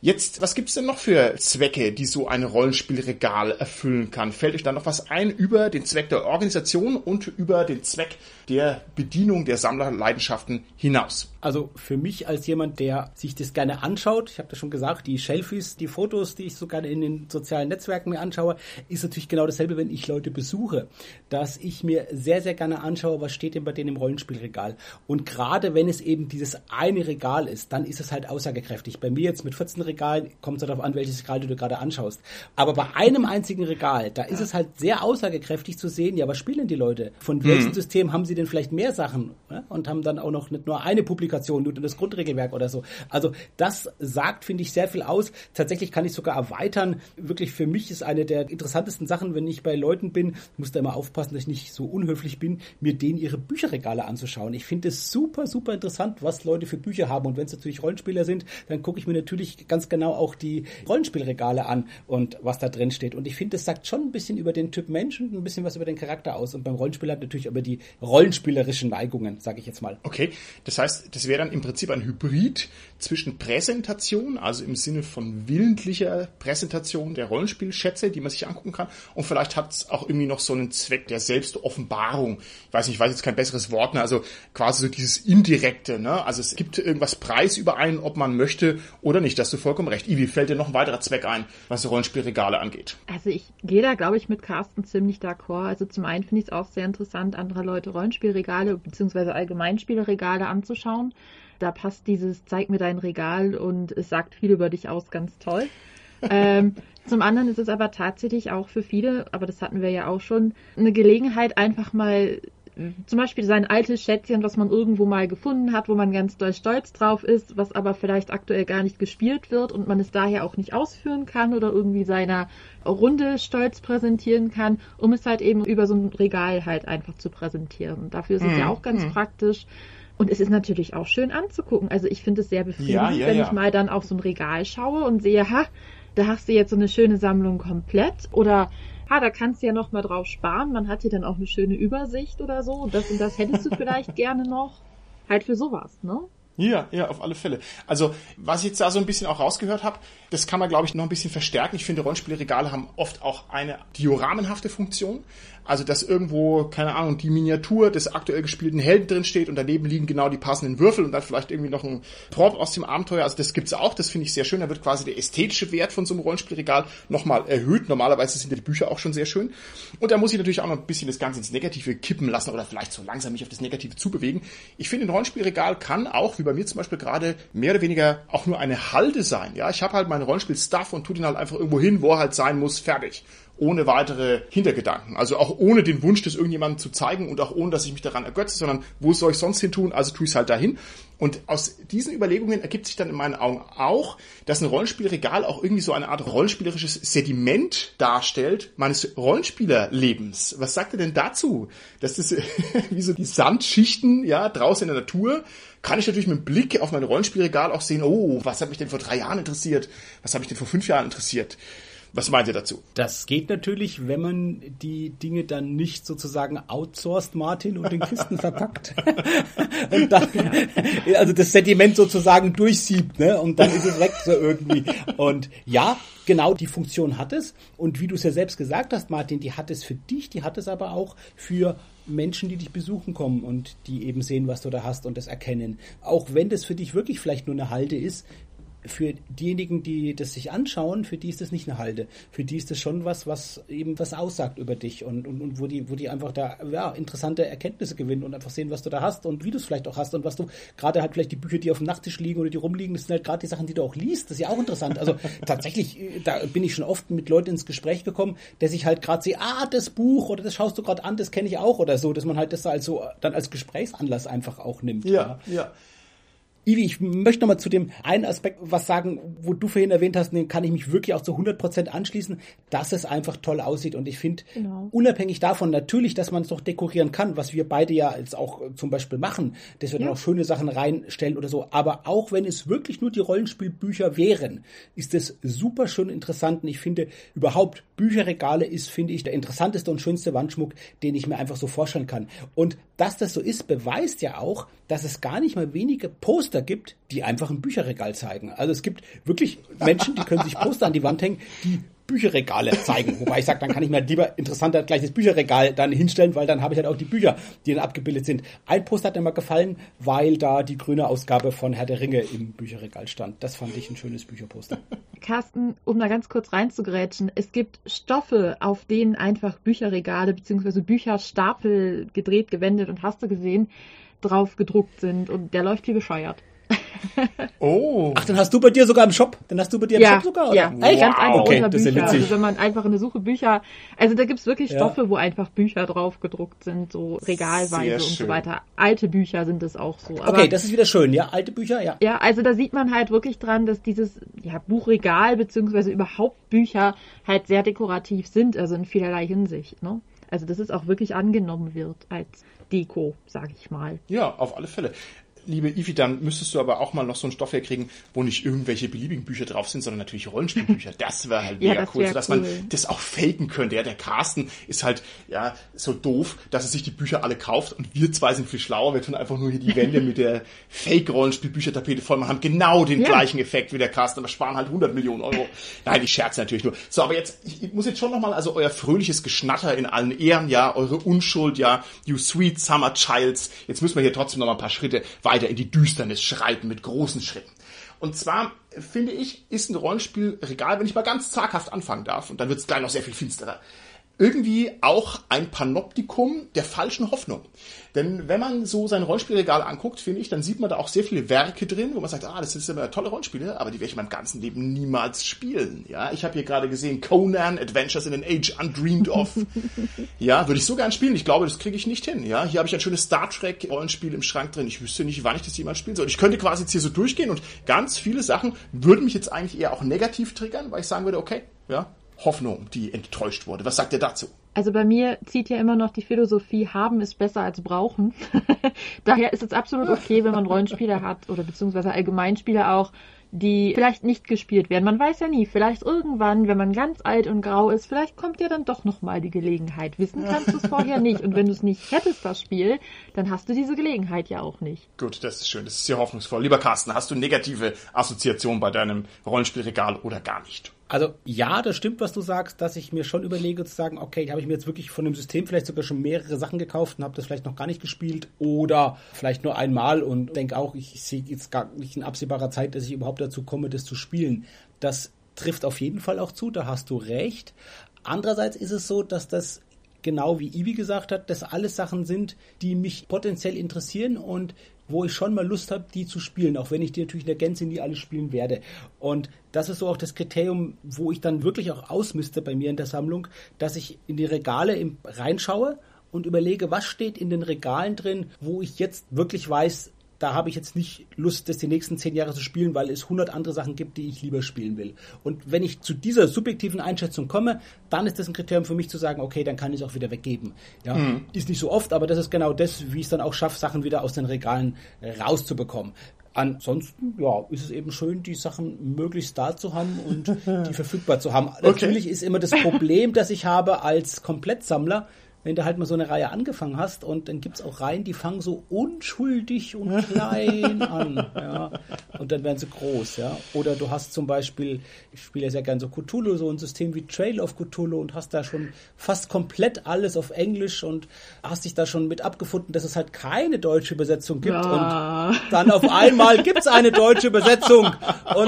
Jetzt, was gibt's denn noch für Zwecke, die so ein Rollenspielregal erfüllen kann? Fällt euch da noch was ein über den Zweck der Organisation und über den Zweck der Bedienung der Sammlerleidenschaften hinaus? Also für mich als jemand, der sich das gerne anschaut, ich habe das schon gesagt, die Shelfies, die Fotos, die ich so gerne in den sozialen Netzwerken mir anschaue, ist natürlich genau dasselbe, wenn ich Leute besuche, dass ich mir sehr, sehr gerne anschaue, was steht denn bei denen im Rollenspielregal. Und gerade wenn es eben dieses eine Regal ist, dann ist es halt aussagekräftig. Bei mir jetzt mit 14 Regalen kommt es darauf an, welches Regal du dir gerade anschaust. Aber bei einem einzigen Regal, da ist es halt sehr aussagekräftig zu sehen, ja, was spielen die Leute? Von welchem System haben sie denn vielleicht mehr Sachen? Ja? Und haben dann auch noch nicht nur eine Publikation, nur das Grundregelwerk oder so. Also das sagt, finde ich, sehr viel aus. Tatsächlich kann ich sogar erweitern. Wirklich für mich ist eine der interessantesten Sachen, wenn ich bei Leuten bin, ich muss da immer aufpassen, dass ich nicht so unhöflich bin, mir denen ihre Bücherregale anzuschauen. Ich finde es super, super interessant, was Leute für Bücher haben. Und wenn es natürlich Rollenspieler sind, dann gucke ich mir natürlich ganz genau auch die Rollenspielregale an und was da drin steht. Und ich finde, das sagt schon ein bisschen über den Typ Mensch und ein bisschen was über den Charakter aus. Und beim Rollenspieler natürlich über die rollenspielerischen Neigungen, sage ich jetzt mal. Okay, das heißt, das wäre dann im Prinzip ein Hybrid zwischen Präsentation, also im Sinne von willentlicher Präsentation der Rollenspielschätze, die man sich angucken kann. Und vielleicht hat es auch irgendwie noch so einen Zweck der Selbstoffenbarung. Ich weiß nicht, ich weiß jetzt kein besseres Wort, ne? also quasi so dieses Indirekte. Ne? Also es gibt irgendwas Preis über einen, ob man möchte oder nicht. Das hast du vollkommen recht. Ivi, fällt dir noch ein weiterer Zweck ein, was die Rollenspielregale angeht? Also ich gehe da, glaube ich, mit Carsten ziemlich d'accord. Also zum einen finde ich es auch sehr interessant, andere Leute Rollenspielregale bzw. Allgemeinspielregale anzuschauen. Da passt dieses Zeig mir dein Regal und es sagt viel über dich aus ganz toll. ähm, zum anderen ist es aber tatsächlich auch für viele, aber das hatten wir ja auch schon, eine Gelegenheit, einfach mal zum Beispiel sein altes Schätzchen, was man irgendwo mal gefunden hat, wo man ganz doll stolz drauf ist, was aber vielleicht aktuell gar nicht gespielt wird und man es daher auch nicht ausführen kann oder irgendwie seiner Runde stolz präsentieren kann, um es halt eben über so ein Regal halt einfach zu präsentieren. Dafür ist es ja mhm. auch ganz mhm. praktisch. Und es ist natürlich auch schön anzugucken. Also ich finde es sehr befriedigend, ja, ja, wenn ja. ich mal dann auf so ein Regal schaue und sehe, ha, da hast du jetzt so eine schöne Sammlung komplett oder ha, da kannst du ja noch mal drauf sparen, man hat hier dann auch eine schöne Übersicht oder so, das und das hättest du vielleicht gerne noch. Halt für sowas, ne? Ja, ja, auf alle Fälle. Also, was ich jetzt da so ein bisschen auch rausgehört habe, das kann man, glaube ich, noch ein bisschen verstärken. Ich finde, Rollenspielregale haben oft auch eine dioramenhafte Funktion. Also, dass irgendwo, keine Ahnung, die Miniatur des aktuell gespielten Helden drin steht und daneben liegen genau die passenden Würfel und dann vielleicht irgendwie noch ein Prop aus dem Abenteuer. Also, das gibt's auch. Das finde ich sehr schön. Da wird quasi der ästhetische Wert von so einem Rollenspielregal nochmal erhöht. Normalerweise sind ja die Bücher auch schon sehr schön. Und da muss ich natürlich auch noch ein bisschen das Ganze ins Negative kippen lassen oder vielleicht so langsam mich auf das Negative zubewegen. Ich finde, ein Rollenspielregal kann auch, wie bei mir zum Beispiel gerade, mehr oder weniger auch nur eine Halde sein. Ja, ich habe halt meinen Rollenspiel-Stuff und tue den halt einfach irgendwo hin, wo er halt sein muss, fertig ohne weitere Hintergedanken. Also auch ohne den Wunsch, das irgendjemandem zu zeigen und auch ohne, dass ich mich daran ergötze, sondern wo soll ich sonst hin tun? Also tue ich es halt dahin. Und aus diesen Überlegungen ergibt sich dann in meinen Augen auch, dass ein Rollenspielregal auch irgendwie so eine Art rollenspielerisches Sediment darstellt meines Rollenspielerlebens. Was sagt ihr denn dazu? Dass das wie so die Sandschichten, ja, draußen in der Natur, kann ich natürlich mit einem Blick auf mein Rollenspielregal auch sehen, oh, was hat mich denn vor drei Jahren interessiert? Was hat mich denn vor fünf Jahren interessiert? Was meint ihr dazu? Das geht natürlich, wenn man die Dinge dann nicht sozusagen outsourced, Martin, und in Kisten verpackt. und dann, also das Sediment sozusagen durchsiebt, ne? Und dann ist es weg so irgendwie. Und ja, genau die Funktion hat es. Und wie du es ja selbst gesagt hast, Martin, die hat es für dich, die hat es aber auch für Menschen, die dich besuchen kommen und die eben sehen, was du da hast und das erkennen. Auch wenn das für dich wirklich vielleicht nur eine Halde ist, für diejenigen, die das sich anschauen, für die ist das nicht eine Halde. Für die ist das schon was, was eben was aussagt über dich und, und, und wo die, wo die einfach da ja, interessante Erkenntnisse gewinnen und einfach sehen, was du da hast und wie du es vielleicht auch hast und was du gerade halt vielleicht die Bücher, die auf dem Nachttisch liegen oder die rumliegen, das sind halt gerade die Sachen, die du auch liest. Das ist ja auch interessant. Also tatsächlich, da bin ich schon oft mit Leuten ins Gespräch gekommen, dass ich halt gerade sehe, ah, das Buch oder das schaust du gerade an, das kenne ich auch oder so, dass man halt das als so dann als Gesprächsanlass einfach auch nimmt. Ja, ja. ja. Ivi, ich möchte nochmal zu dem einen Aspekt was sagen, wo du vorhin erwähnt hast, den kann ich mich wirklich auch zu 100 Prozent anschließen, dass es einfach toll aussieht. Und ich finde, genau. unabhängig davon natürlich, dass man es noch dekorieren kann, was wir beide ja jetzt auch zum Beispiel machen, dass wir ja. dann auch schöne Sachen reinstellen oder so. Aber auch wenn es wirklich nur die Rollenspielbücher wären, ist es super schön interessant. Und ich finde, überhaupt Bücherregale ist, finde ich, der interessanteste und schönste Wandschmuck, den ich mir einfach so vorstellen kann. Und dass das so ist, beweist ja auch, dass es gar nicht mal wenige Poster gibt, die einfach ein Bücherregal zeigen. Also es gibt wirklich Menschen, die können sich Poster an die Wand hängen, die Bücherregale zeigen. Wobei ich sage, dann kann ich mir lieber interessanter gleich das Bücherregal dann hinstellen, weil dann habe ich halt auch die Bücher, die dann abgebildet sind. Ein Poster hat mir mal gefallen, weil da die grüne Ausgabe von Herr der Ringe im Bücherregal stand. Das fand ich ein schönes Bücherposter. Carsten, um da ganz kurz reinzugrätschen, es gibt Stoffe, auf denen einfach Bücherregale bzw. Bücherstapel gedreht, gewendet und hast du gesehen, drauf gedruckt sind und der läuft wie bescheuert. Oh. Ach, dann hast du bei dir sogar im Shop, dann hast du bei dir im ja, Shop sogar, oder? Ja, wow. ganz einfach okay, unter Bücher. Also wenn man einfach eine Suche Bücher, also da gibt's wirklich Stoffe, ja. wo einfach Bücher drauf gedruckt sind, so regalweise und so weiter. Alte Bücher sind es auch so. Aber, okay, das ist wieder schön, ja, alte Bücher, ja. Ja, also da sieht man halt wirklich dran, dass dieses ja, Buchregal beziehungsweise überhaupt Bücher halt sehr dekorativ sind, also in vielerlei Hinsicht, ne? Also dass es auch wirklich angenommen wird als Deko, sage ich mal. Ja, auf alle Fälle liebe Ivi, dann müsstest du aber auch mal noch so einen Stoff herkriegen, wo nicht irgendwelche beliebigen Bücher drauf sind, sondern natürlich Rollenspielbücher. Das wäre halt mega ja, cool, sodass cool. man das auch faken könnte. Ja, der Carsten ist halt ja so doof, dass er sich die Bücher alle kauft und wir zwei sind viel schlauer. Wir tun einfach nur hier die Wände mit der Fake-Rollenspielbüchertapete voll. Wir haben genau den ja. gleichen Effekt wie der Carsten, aber sparen halt 100 Millionen Euro. Nein, ich scherze natürlich nur. So, aber jetzt, ich muss jetzt schon nochmal, also euer fröhliches Geschnatter in allen Ehren, ja, eure Unschuld, ja, you sweet summer childs. Jetzt müssen wir hier trotzdem nochmal ein paar Schritte weiter in die Düsternis schreiten mit großen Schritten. Und zwar finde ich, ist ein Rollenspielregal, wenn ich mal ganz zaghaft anfangen darf, und dann wird es gleich noch sehr viel finsterer, irgendwie auch ein Panoptikum der falschen Hoffnung. Denn wenn man so sein Rollenspielregal anguckt, finde ich, dann sieht man da auch sehr viele Werke drin, wo man sagt, ah, das sind immer tolle Rollenspiele, aber die werde ich in meinem ganzen Leben niemals spielen. Ja, ich habe hier gerade gesehen Conan Adventures in an Age Undreamed of. ja, würde ich so gern spielen. Ich glaube, das kriege ich nicht hin. Ja, hier habe ich ein schönes Star Trek Rollenspiel im Schrank drin. Ich wüsste nicht, wann ich das jemals spielen soll. Ich könnte quasi jetzt hier so durchgehen und ganz viele Sachen würden mich jetzt eigentlich eher auch negativ triggern, weil ich sagen würde, okay, ja, Hoffnung, die enttäuscht wurde. Was sagt ihr dazu? Also bei mir zieht ja immer noch die Philosophie, haben ist besser als brauchen. Daher ist es absolut okay, wenn man Rollenspieler hat oder beziehungsweise Allgemeinspieler auch, die vielleicht nicht gespielt werden. Man weiß ja nie, vielleicht irgendwann, wenn man ganz alt und grau ist, vielleicht kommt ja dann doch nochmal die Gelegenheit. Wissen kannst du es vorher nicht. Und wenn du es nicht hättest, das Spiel, dann hast du diese Gelegenheit ja auch nicht. Gut, das ist schön. Das ist sehr hoffnungsvoll. Lieber Carsten, hast du negative Assoziationen bei deinem Rollenspielregal oder gar nicht? Also ja, das stimmt, was du sagst, dass ich mir schon überlege zu sagen, okay, habe ich mir jetzt wirklich von dem System vielleicht sogar schon mehrere Sachen gekauft und habe das vielleicht noch gar nicht gespielt oder vielleicht nur einmal und denke auch, ich sehe jetzt gar nicht in absehbarer Zeit, dass ich überhaupt dazu komme, das zu spielen. Das trifft auf jeden Fall auch zu, da hast du recht. Andererseits ist es so, dass das genau wie Ibi gesagt hat, dass alles Sachen sind, die mich potenziell interessieren und wo ich schon mal Lust habe, die zu spielen, auch wenn ich die natürlich in der Gänze nie alle spielen werde. Und das ist so auch das Kriterium, wo ich dann wirklich auch ausmiste bei mir in der Sammlung, dass ich in die Regale reinschaue und überlege, was steht in den Regalen drin, wo ich jetzt wirklich weiß, da habe ich jetzt nicht Lust, das die nächsten zehn Jahre zu spielen, weil es hundert andere Sachen gibt, die ich lieber spielen will. Und wenn ich zu dieser subjektiven Einschätzung komme, dann ist das ein Kriterium für mich zu sagen, okay, dann kann ich es auch wieder weggeben. Ja, mhm. ist nicht so oft, aber das ist genau das, wie ich es dann auch schaffe, Sachen wieder aus den Regalen rauszubekommen. Ansonsten, ja, ist es eben schön, die Sachen möglichst da zu haben und die verfügbar zu haben. Okay. Natürlich ist immer das Problem, das ich habe als Komplettsammler, wenn du halt mal so eine Reihe angefangen hast und dann gibt's auch Reihen, die fangen so unschuldig und klein an, ja, und dann werden sie groß, ja. Oder du hast zum Beispiel, ich spiele ja sehr gern so Cthulhu, so ein System wie Trail of Cthulhu und hast da schon fast komplett alles auf Englisch und hast dich da schon mit abgefunden, dass es halt keine deutsche Übersetzung gibt. Ja. und dann auf einmal gibt's eine deutsche Übersetzung. Und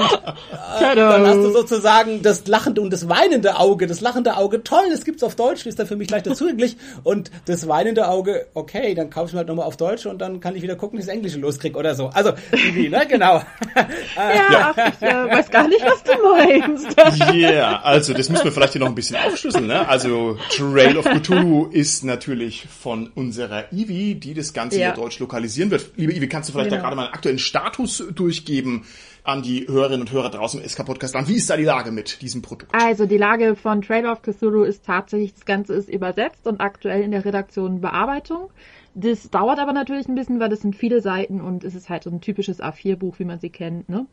äh, dann hast du sozusagen das lachende und das weinende Auge, das lachende Auge, toll, das gibt's auf Deutsch, ist da für mich leichter zugänglich und das weinende Auge, okay, dann kaufe ich mir halt nochmal auf Deutsch und dann kann ich wieder gucken, dass ich das Englische loskriege oder so. Also, wie, ne, genau. ja, ja. ich äh, weiß gar nicht, was du meinst. Ja, yeah, also das müssen wir vielleicht hier noch ein bisschen aufschlüsseln. Ne? Also Trail of Cthulhu ist natürlich von unserer Ivi, die das Ganze ja. hier deutsch lokalisieren wird. Liebe Ivi, kannst du vielleicht genau. da gerade mal einen aktuellen Status durchgeben? An die Hörerinnen und Hörer draußen im SK Podcast an. Wie ist da die Lage mit diesem Produkt? Also die Lage von Trail of Cthulhu ist tatsächlich, das Ganze ist übersetzt und aktuell in der Redaktion Bearbeitung. Das dauert aber natürlich ein bisschen, weil das sind viele Seiten und es ist halt so ein typisches A4-Buch, wie man sie kennt. Ne?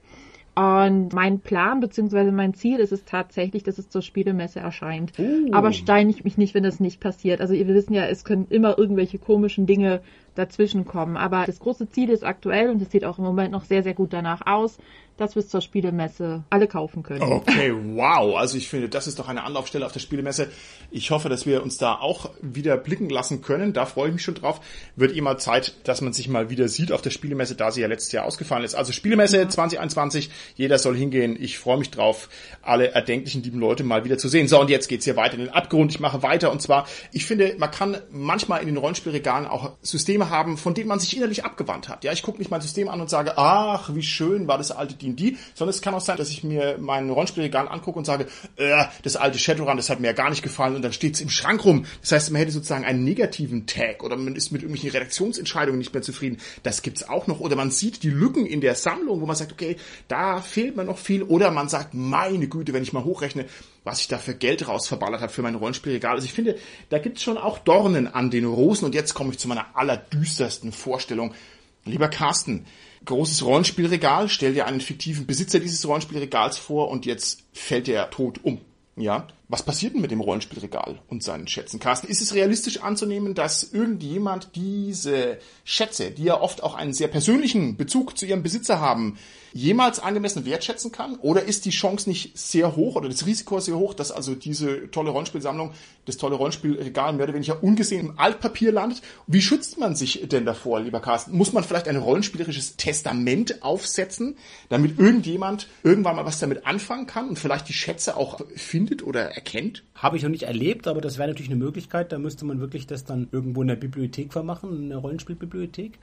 Und mein Plan bzw. mein Ziel ist es tatsächlich, dass es zur Spielemesse erscheint. Uh. Aber ich mich nicht, wenn das nicht passiert. Also wir wissen ja, es können immer irgendwelche komischen Dinge dazwischen kommen. Aber das große Ziel ist aktuell und es sieht auch im Moment noch sehr, sehr gut danach aus, dass wir es zur Spielemesse alle kaufen können. Okay, wow. Also ich finde, das ist doch eine Anlaufstelle auf der Spielemesse. Ich hoffe, dass wir uns da auch wieder blicken lassen können. Da freue ich mich schon drauf. Wird immer Zeit, dass man sich mal wieder sieht auf der Spielemesse, da sie ja letztes Jahr ausgefallen ist. Also Spielemesse ja. 2021, jeder soll hingehen. Ich freue mich drauf, alle erdenklichen lieben Leute mal wieder zu sehen. So, und jetzt geht's hier weiter in den Abgrund. Ich mache weiter und zwar, ich finde, man kann manchmal in den Rollenspielregalen auch Systeme haben, von denen man sich innerlich abgewandt hat. Ja, ich gucke nicht mein System an und sage, ach, wie schön war das alte D&D, sondern es kann auch sein, dass ich mir mein Rollenspielregal angucke und sage, äh, das alte Shadowrun, das hat mir ja gar nicht gefallen und dann steht es im Schrank rum. Das heißt, man hätte sozusagen einen negativen Tag oder man ist mit irgendwelchen Redaktionsentscheidungen nicht mehr zufrieden. Das gibt's auch noch. Oder man sieht die Lücken in der Sammlung, wo man sagt, okay, da fehlt mir noch viel. Oder man sagt, meine Güte, wenn ich mal hochrechne, was ich da für Geld rausverballert habe für mein Rollenspielregal. Also ich finde, da gibt's schon auch Dornen an den Rosen. Und jetzt komme ich zu meiner allerdüstersten Vorstellung. Lieber Carsten, großes Rollenspielregal, stell dir einen fiktiven Besitzer dieses Rollenspielregals vor und jetzt fällt er tot um. Ja, was passiert denn mit dem Rollenspielregal und seinen Schätzen? Carsten, ist es realistisch anzunehmen, dass irgendjemand diese Schätze, die ja oft auch einen sehr persönlichen Bezug zu ihrem Besitzer haben, jemals angemessen wertschätzen kann? Oder ist die Chance nicht sehr hoch oder das Risiko sehr hoch, dass also diese tolle Rollenspielsammlung, das tolle Rollenspielregal mehr oder weniger ungesehen im Altpapier landet? Wie schützt man sich denn davor, lieber Carsten? Muss man vielleicht ein rollenspielerisches Testament aufsetzen, damit irgendjemand irgendwann mal was damit anfangen kann und vielleicht die Schätze auch findet oder erkennt? Habe ich noch nicht erlebt, aber das wäre natürlich eine Möglichkeit. Da müsste man wirklich das dann irgendwo in der Bibliothek vermachen, in der Rollenspielbibliothek.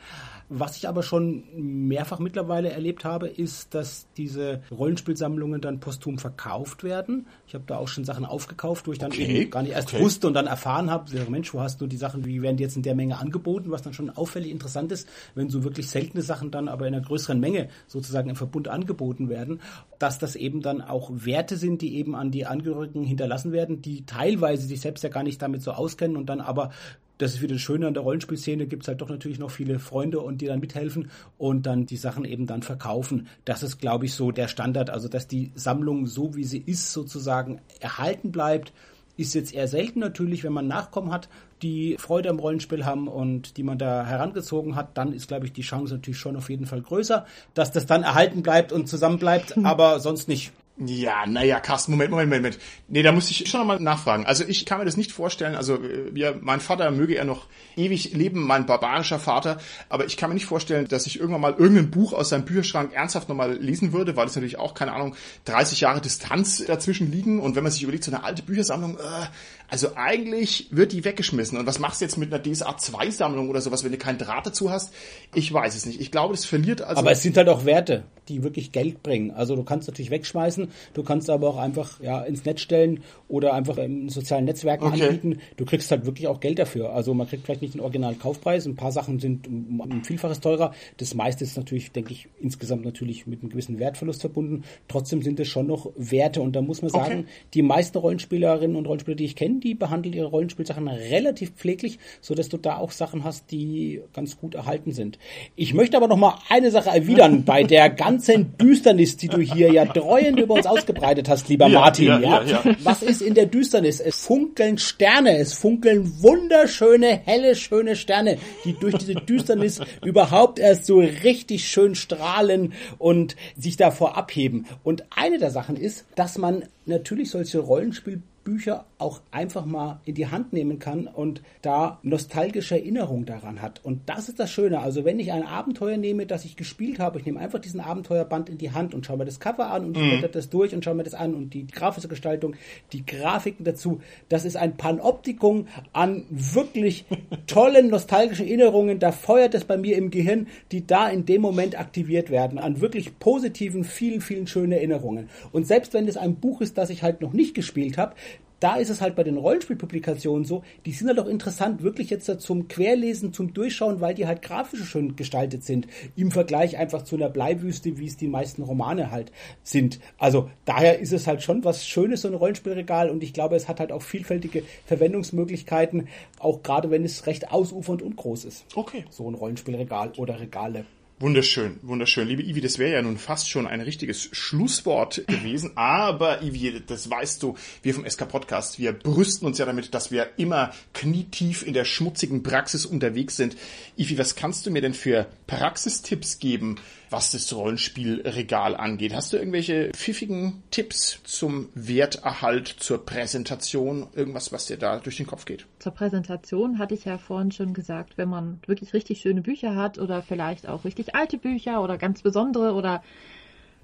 Was ich aber schon mehrfach mittlerweile erlebt habe, ist, dass diese Rollenspielsammlungen dann posthum verkauft werden. Ich habe da auch schon Sachen aufgekauft, wo ich dann okay. eben gar nicht erst okay. wusste und dann erfahren habe, Mensch, wo hast du die Sachen, wie werden die jetzt in der Menge angeboten, was dann schon auffällig interessant ist, wenn so wirklich seltene Sachen dann aber in einer größeren Menge sozusagen im Verbund angeboten werden, dass das eben dann auch Werte sind, die eben an die Angehörigen hinterlassen werden, die teilweise sich selbst ja gar nicht damit so auskennen und dann aber das ist wieder das Schöne an der Rollenspielszene, gibt es halt doch natürlich noch viele Freunde und die dann mithelfen und dann die Sachen eben dann verkaufen. Das ist, glaube ich, so der Standard. Also, dass die Sammlung so wie sie ist sozusagen erhalten bleibt, ist jetzt eher selten natürlich, wenn man Nachkommen hat, die Freude am Rollenspiel haben und die man da herangezogen hat, dann ist, glaube ich, die Chance natürlich schon auf jeden Fall größer, dass das dann erhalten bleibt und zusammen bleibt, aber sonst nicht. Ja, naja, Carsten, Moment, Moment, Moment. Nee, da muss ich schon nochmal nachfragen. Also ich kann mir das nicht vorstellen. Also wir, äh, mein Vater möge er noch ewig leben, mein barbarischer Vater, aber ich kann mir nicht vorstellen, dass ich irgendwann mal irgendein Buch aus seinem Bücherschrank ernsthaft nochmal lesen würde, weil es natürlich auch, keine Ahnung, 30 Jahre Distanz dazwischen liegen. Und wenn man sich überlegt, so eine alte Büchersammlung, äh, also eigentlich wird die weggeschmissen. Und was machst du jetzt mit einer DSA 2 Sammlung oder sowas, wenn du keinen Draht dazu hast? Ich weiß es nicht. Ich glaube, das verliert also. Aber es sind halt auch Werte, die wirklich Geld bringen. Also du kannst natürlich wegschmeißen, du kannst aber auch einfach ja ins Netz stellen oder einfach in sozialen Netzwerken okay. anbieten. Du kriegst halt wirklich auch Geld dafür. Also man kriegt vielleicht nicht den originalen Kaufpreis. Ein paar Sachen sind ein Vielfaches teurer. Das meiste ist natürlich, denke ich, insgesamt natürlich mit einem gewissen Wertverlust verbunden. Trotzdem sind es schon noch Werte. Und da muss man sagen, okay. die meisten Rollenspielerinnen und Rollenspieler, die ich kenne, die behandeln ihre Rollenspielsachen relativ pfleglich, so dass du da auch Sachen hast, die ganz gut erhalten sind. Ich möchte aber noch mal eine Sache erwidern bei der ganzen Düsternis, die du hier ja dreuend über uns ausgebreitet hast, lieber ja, Martin. Ja, ja? ja, Was ist in der Düsternis? Es funkeln Sterne, es funkeln wunderschöne, helle, schöne Sterne, die durch diese Düsternis überhaupt erst so richtig schön strahlen und sich davor abheben. Und eine der Sachen ist, dass man natürlich solche Rollenspiel Bücher auch einfach mal in die Hand nehmen kann und da nostalgische Erinnerung daran hat. Und das ist das Schöne. Also wenn ich ein Abenteuer nehme, das ich gespielt habe, ich nehme einfach diesen Abenteuerband in die Hand und schaue mir das Cover an und mhm. das durch und schaue mir das an und die grafische Gestaltung, die Grafiken dazu. Das ist ein Panoptikum an wirklich tollen nostalgischen Erinnerungen. Da feuert es bei mir im Gehirn, die da in dem Moment aktiviert werden. An wirklich positiven, vielen, vielen schönen Erinnerungen. Und selbst wenn es ein Buch ist, das ich halt noch nicht gespielt habe, da ist es halt bei den Rollenspielpublikationen so, die sind halt auch interessant, wirklich jetzt zum Querlesen, zum Durchschauen, weil die halt grafisch schön gestaltet sind, im Vergleich einfach zu einer Bleiwüste, wie es die meisten Romane halt sind. Also daher ist es halt schon was Schönes, so ein Rollenspielregal und ich glaube, es hat halt auch vielfältige Verwendungsmöglichkeiten, auch gerade wenn es recht ausufernd und groß ist. Okay. So ein Rollenspielregal oder Regale. Wunderschön, wunderschön. Liebe Ivi, das wäre ja nun fast schon ein richtiges Schlusswort gewesen. Aber Ivi, das weißt du, wir vom SK Podcast, wir brüsten uns ja damit, dass wir immer knietief in der schmutzigen Praxis unterwegs sind. Ivi, was kannst du mir denn für Praxistipps geben, was das Rollenspielregal angeht? Hast du irgendwelche pfiffigen Tipps zum Werterhalt, zur Präsentation? Irgendwas, was dir da durch den Kopf geht? Zur Präsentation hatte ich ja vorhin schon gesagt, wenn man wirklich richtig schöne Bücher hat oder vielleicht auch richtig alte Bücher oder ganz besondere oder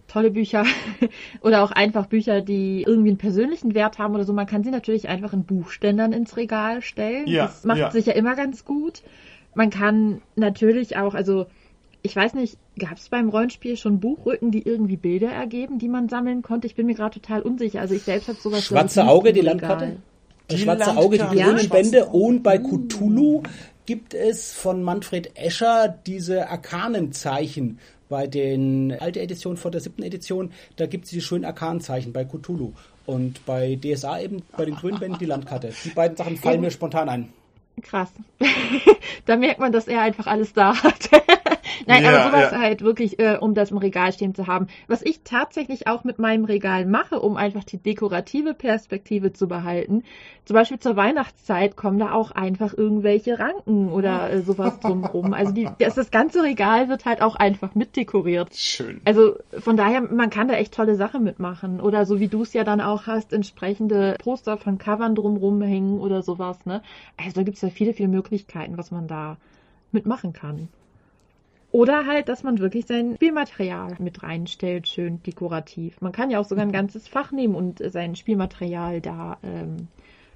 tolle Bücher oder auch einfach Bücher, die irgendwie einen persönlichen Wert haben oder so. Man kann sie natürlich einfach in Buchständern ins Regal stellen. Ja, das macht ja. sich ja immer ganz gut. Man kann natürlich auch, also ich weiß nicht, gab es beim Rollenspiel schon Buchrücken, die irgendwie Bilder ergeben, die man sammeln konnte? Ich bin mir gerade total unsicher. Also ich selbst habe sowas. Schwarze Auge, die Landkarte? Die Schwarze Landkarte. Auge, die grünen ja. Bände und bei Cthulhu gibt es von Manfred Escher diese Arkanenzeichen bei den alten Editionen vor der siebten Edition. Da gibt es die schönen Arkanenzeichen bei Cthulhu. Und bei DSA eben bei den grünen Bänden die Landkarte. Die beiden Sachen fallen mir spontan ein. Krass. da merkt man, dass er einfach alles da hat. Nein, ja, aber sowas ja. halt wirklich, äh, um das im Regal stehen zu haben. Was ich tatsächlich auch mit meinem Regal mache, um einfach die dekorative Perspektive zu behalten. Zum Beispiel zur Weihnachtszeit kommen da auch einfach irgendwelche Ranken oder äh, sowas drumherum. Also die, das, das ganze Regal wird halt auch einfach mitdekoriert. Schön. Also von daher, man kann da echt tolle Sachen mitmachen. Oder so wie du es ja dann auch hast, entsprechende Poster von Covern drumherum hängen oder sowas. Ne? Also da gibt es ja viele, viele Möglichkeiten, was man da mitmachen kann. Oder halt, dass man wirklich sein Spielmaterial mit reinstellt, schön dekorativ. Man kann ja auch sogar ein ganzes Fach nehmen und sein Spielmaterial da ähm,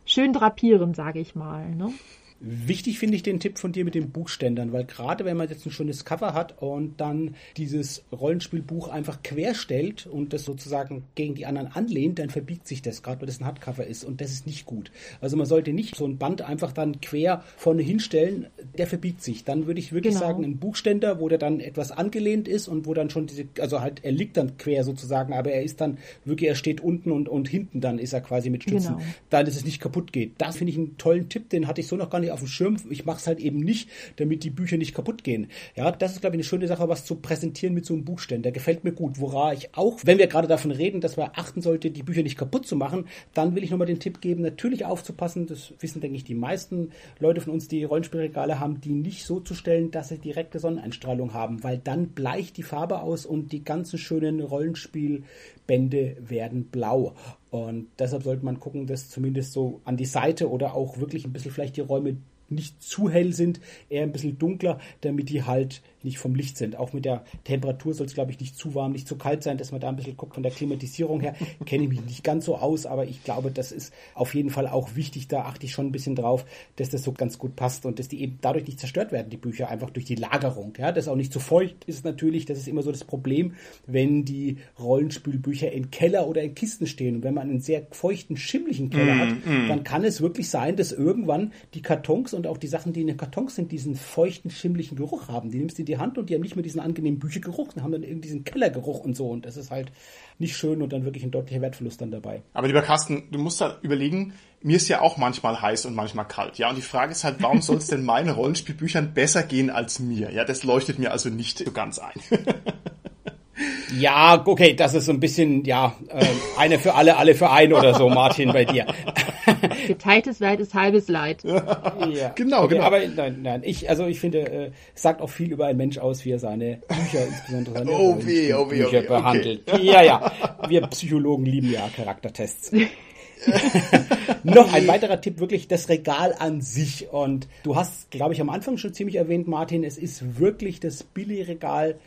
schön drapieren, sage ich mal. Ne? Wichtig finde ich den Tipp von dir mit den Buchständern, weil gerade wenn man jetzt ein schönes Cover hat und dann dieses Rollenspielbuch einfach querstellt und das sozusagen gegen die anderen anlehnt, dann verbiegt sich das, gerade weil das ein Hardcover ist und das ist nicht gut. Also man sollte nicht so ein Band einfach dann quer vorne hinstellen, der verbiegt sich. Dann würde ich wirklich genau. sagen, ein Buchständer, wo der dann etwas angelehnt ist und wo dann schon diese, also halt, er liegt dann quer sozusagen, aber er ist dann wirklich, er steht unten und, und hinten dann ist er quasi mit Stützen, genau. dann dass es nicht kaputt geht. Das finde ich einen tollen Tipp, den hatte ich so noch gar nicht auf dem Schirm. Ich mache es halt eben nicht, damit die Bücher nicht kaputt gehen. Ja, das ist, glaube ich, eine schöne Sache, was zu präsentieren mit so einem Buchständer. Gefällt mir gut. Woran ich auch, wenn wir gerade davon reden, dass man achten sollte, die Bücher nicht kaputt zu machen, dann will ich nochmal den Tipp geben, natürlich aufzupassen. Das wissen, denke ich, die meisten Leute von uns, die Rollenspielregale haben, die nicht so zu stellen, dass sie direkte Sonneneinstrahlung haben, weil dann bleicht die Farbe aus und die ganzen schönen Rollenspielbände werden blau. Und deshalb sollte man gucken, dass zumindest so an die Seite oder auch wirklich ein bisschen vielleicht die Räume nicht zu hell sind, eher ein bisschen dunkler, damit die halt nicht vom Licht sind. Auch mit der Temperatur soll es, glaube ich, nicht zu warm, nicht zu kalt sein, dass man da ein bisschen guckt von der Klimatisierung her. Kenne ich mich nicht ganz so aus, aber ich glaube, das ist auf jeden Fall auch wichtig. Da achte ich schon ein bisschen drauf, dass das so ganz gut passt und dass die eben dadurch nicht zerstört werden, die Bücher, einfach durch die Lagerung. Ja, dass auch nicht zu feucht ist natürlich, das ist immer so das Problem, wenn die Rollenspielbücher in Keller oder in Kisten stehen. Und wenn man einen sehr feuchten, schimmlichen Keller mm, hat, mm. dann kann es wirklich sein, dass irgendwann die Kartons und auch die Sachen, die in den Kartons sind, diesen feuchten, schimmlichen Geruch haben. Die nimmst du die Hand und die haben nicht mehr diesen angenehmen Büchergeruch, die haben dann irgendwie diesen Kellergeruch und so und das ist halt nicht schön und dann wirklich ein deutlicher Wertverlust dann dabei. Aber lieber Carsten, du musst da überlegen, mir ist ja auch manchmal heiß und manchmal kalt, ja, und die Frage ist halt, warum soll es denn meinen Rollenspielbüchern besser gehen als mir? Ja, das leuchtet mir also nicht so ganz ein. Ja, okay, das ist so ein bisschen, ja, äh, eine für alle, alle für einen oder so, Martin, bei dir. Geteiltes Leid ist halbes Leid. ja. Genau, okay, genau. Aber nein, nein, ich, also ich finde, äh, sagt auch viel über einen Mensch aus, wie er seine Bücher, insbesondere seine oh, weh, oh, weh, Bücher oh, weh, behandelt. Okay. Ja, ja, wir Psychologen lieben ja Charaktertests. Noch ein weiterer Tipp, wirklich das Regal an sich. Und du hast, glaube ich, am Anfang schon ziemlich erwähnt, Martin, es ist wirklich das Billigregal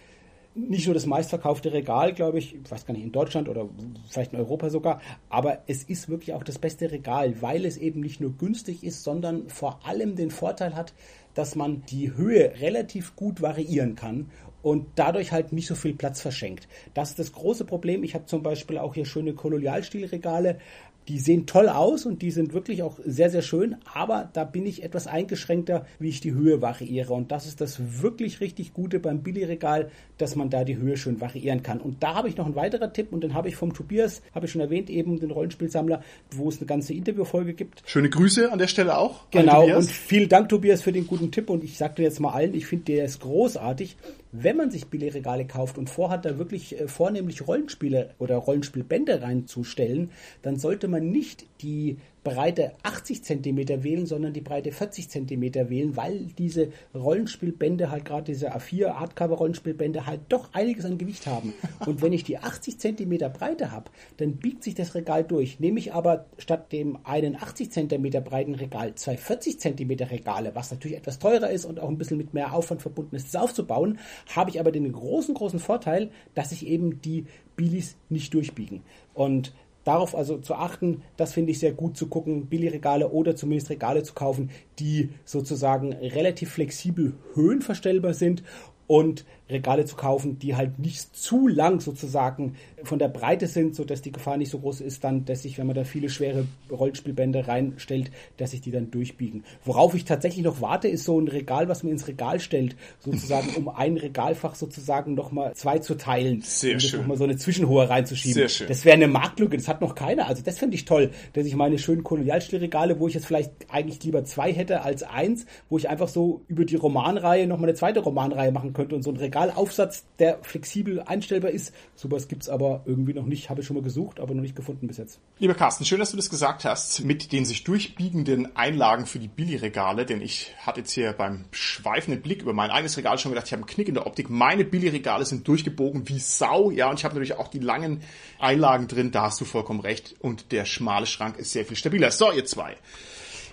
nicht nur das meistverkaufte Regal, glaube ich, ich weiß gar nicht, in Deutschland oder vielleicht in Europa sogar, aber es ist wirklich auch das beste Regal, weil es eben nicht nur günstig ist, sondern vor allem den Vorteil hat, dass man die Höhe relativ gut variieren kann und dadurch halt nicht so viel Platz verschenkt. Das ist das große Problem. Ich habe zum Beispiel auch hier schöne Kolonialstilregale, die sehen toll aus und die sind wirklich auch sehr, sehr schön, aber da bin ich etwas eingeschränkter, wie ich die Höhe variiere. Und das ist das wirklich richtig Gute beim Billigregal, dass man da die Höhe schön variieren kann. Und da habe ich noch einen weiteren Tipp und den habe ich vom Tobias, habe ich schon erwähnt, eben den Rollenspielsammler, wo es eine ganze Interviewfolge gibt. Schöne Grüße an der Stelle auch. Genau, und vielen Dank, Tobias, für den guten Tipp. Und ich sagte jetzt mal allen, ich finde, der ist großartig wenn man sich Billigregale kauft und vorhat, da wirklich äh, vornehmlich Rollenspiele oder Rollenspielbände reinzustellen, dann sollte man nicht die Breite 80 cm wählen, sondern die Breite 40 cm wählen, weil diese Rollenspielbände halt gerade diese A4 Hardcover Rollenspielbände halt doch einiges an Gewicht haben. Und wenn ich die 80 cm Breite habe, dann biegt sich das Regal durch. Nehme ich aber statt dem einen 80 cm breiten Regal zwei 40 cm Regale, was natürlich etwas teurer ist und auch ein bisschen mit mehr Aufwand verbunden ist, das aufzubauen, habe ich aber den großen, großen Vorteil, dass sich eben die Bilis nicht durchbiegen. Und darauf also zu achten, das finde ich sehr gut zu gucken, Billigregale oder zumindest Regale zu kaufen, die sozusagen relativ flexibel höhenverstellbar sind und Regale zu kaufen, die halt nicht zu lang sozusagen von der Breite sind, so dass die Gefahr nicht so groß ist, dann, dass sich, wenn man da viele schwere Rollenspielbände reinstellt, dass sich die dann durchbiegen. Worauf ich tatsächlich noch warte, ist so ein Regal, was man ins Regal stellt, sozusagen, um ein Regalfach sozusagen nochmal zwei zu teilen. Sehr und schön. nochmal so eine Zwischenhohe reinzuschieben. Sehr schön. Das wäre eine Marktlücke, das hat noch keiner. Also das finde ich toll, dass ich meine schönen Kolonialstilregale, wo ich jetzt vielleicht eigentlich lieber zwei hätte als eins, wo ich einfach so über die Romanreihe nochmal eine zweite Romanreihe machen könnte und so ein Regalaufsatz, der flexibel einstellbar ist. Sowas gibt's aber irgendwie noch nicht. Habe ich schon mal gesucht, aber noch nicht gefunden bis jetzt. Lieber Carsten, schön, dass du das gesagt hast, mit den sich durchbiegenden Einlagen für die Billigregale, denn ich hatte jetzt hier beim schweifenden Blick über mein eigenes Regal schon gedacht, ich habe einen Knick in der Optik. Meine Billigregale sind durchgebogen wie Sau, ja, und ich habe natürlich auch die langen Einlagen drin, da hast du vollkommen recht. Und der schmale Schrank ist sehr viel stabiler. So, ihr zwei.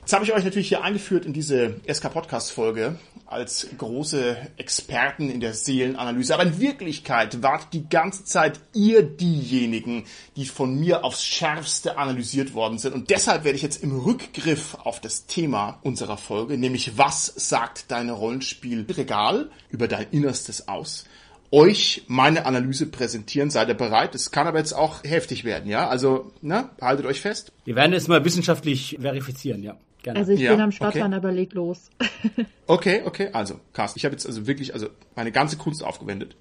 Jetzt habe ich euch natürlich hier eingeführt in diese SK-Podcast-Folge als große Experten in der Seelenanalyse. Aber in Wirklichkeit wart die ganze Zeit ihr diejenigen, die von mir aufs Schärfste analysiert worden sind. Und deshalb werde ich jetzt im Rückgriff auf das Thema unserer Folge, nämlich was sagt deine Rollenspielregal über dein Innerstes aus, euch meine Analyse präsentieren. Seid ihr bereit? Es kann aber jetzt auch heftig werden, ja? Also, ne? Haltet euch fest. Wir werden es mal wissenschaftlich verifizieren, ja. Gerne. Also ich Ja, bin am Stottern, okay. aber leg los. Okay, okay, also, Carsten, ich habe jetzt also wirklich also meine ganze Kunst aufgewendet.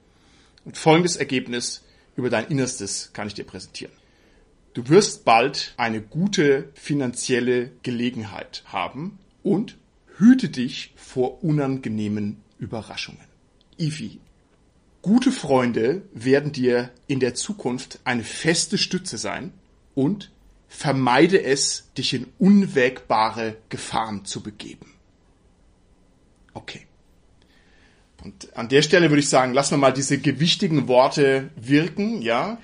Und folgendes Ergebnis über dein Innerstes kann ich dir präsentieren. Du wirst bald eine gute finanzielle Gelegenheit haben und hüte dich vor unangenehmen Überraschungen. Ifi, gute Freunde werden dir in der Zukunft eine feste Stütze sein und vermeide es, dich in unwägbare Gefahren zu begeben. Okay. Und an der Stelle würde ich sagen, lassen wir mal diese gewichtigen Worte wirken, ja.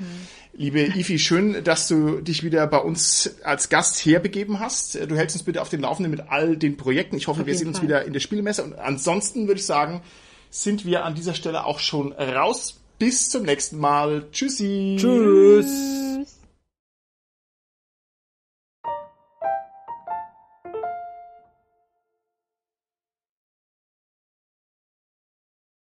Liebe Ifi, schön, dass du dich wieder bei uns als Gast herbegeben hast. Du hältst uns bitte auf den Laufenden mit all den Projekten. Ich hoffe, Auf wir sehen uns Fall. wieder in der Spielmesse. Und ansonsten würde ich sagen, sind wir an dieser Stelle auch schon raus. Bis zum nächsten Mal. Tschüssi. Tschüss.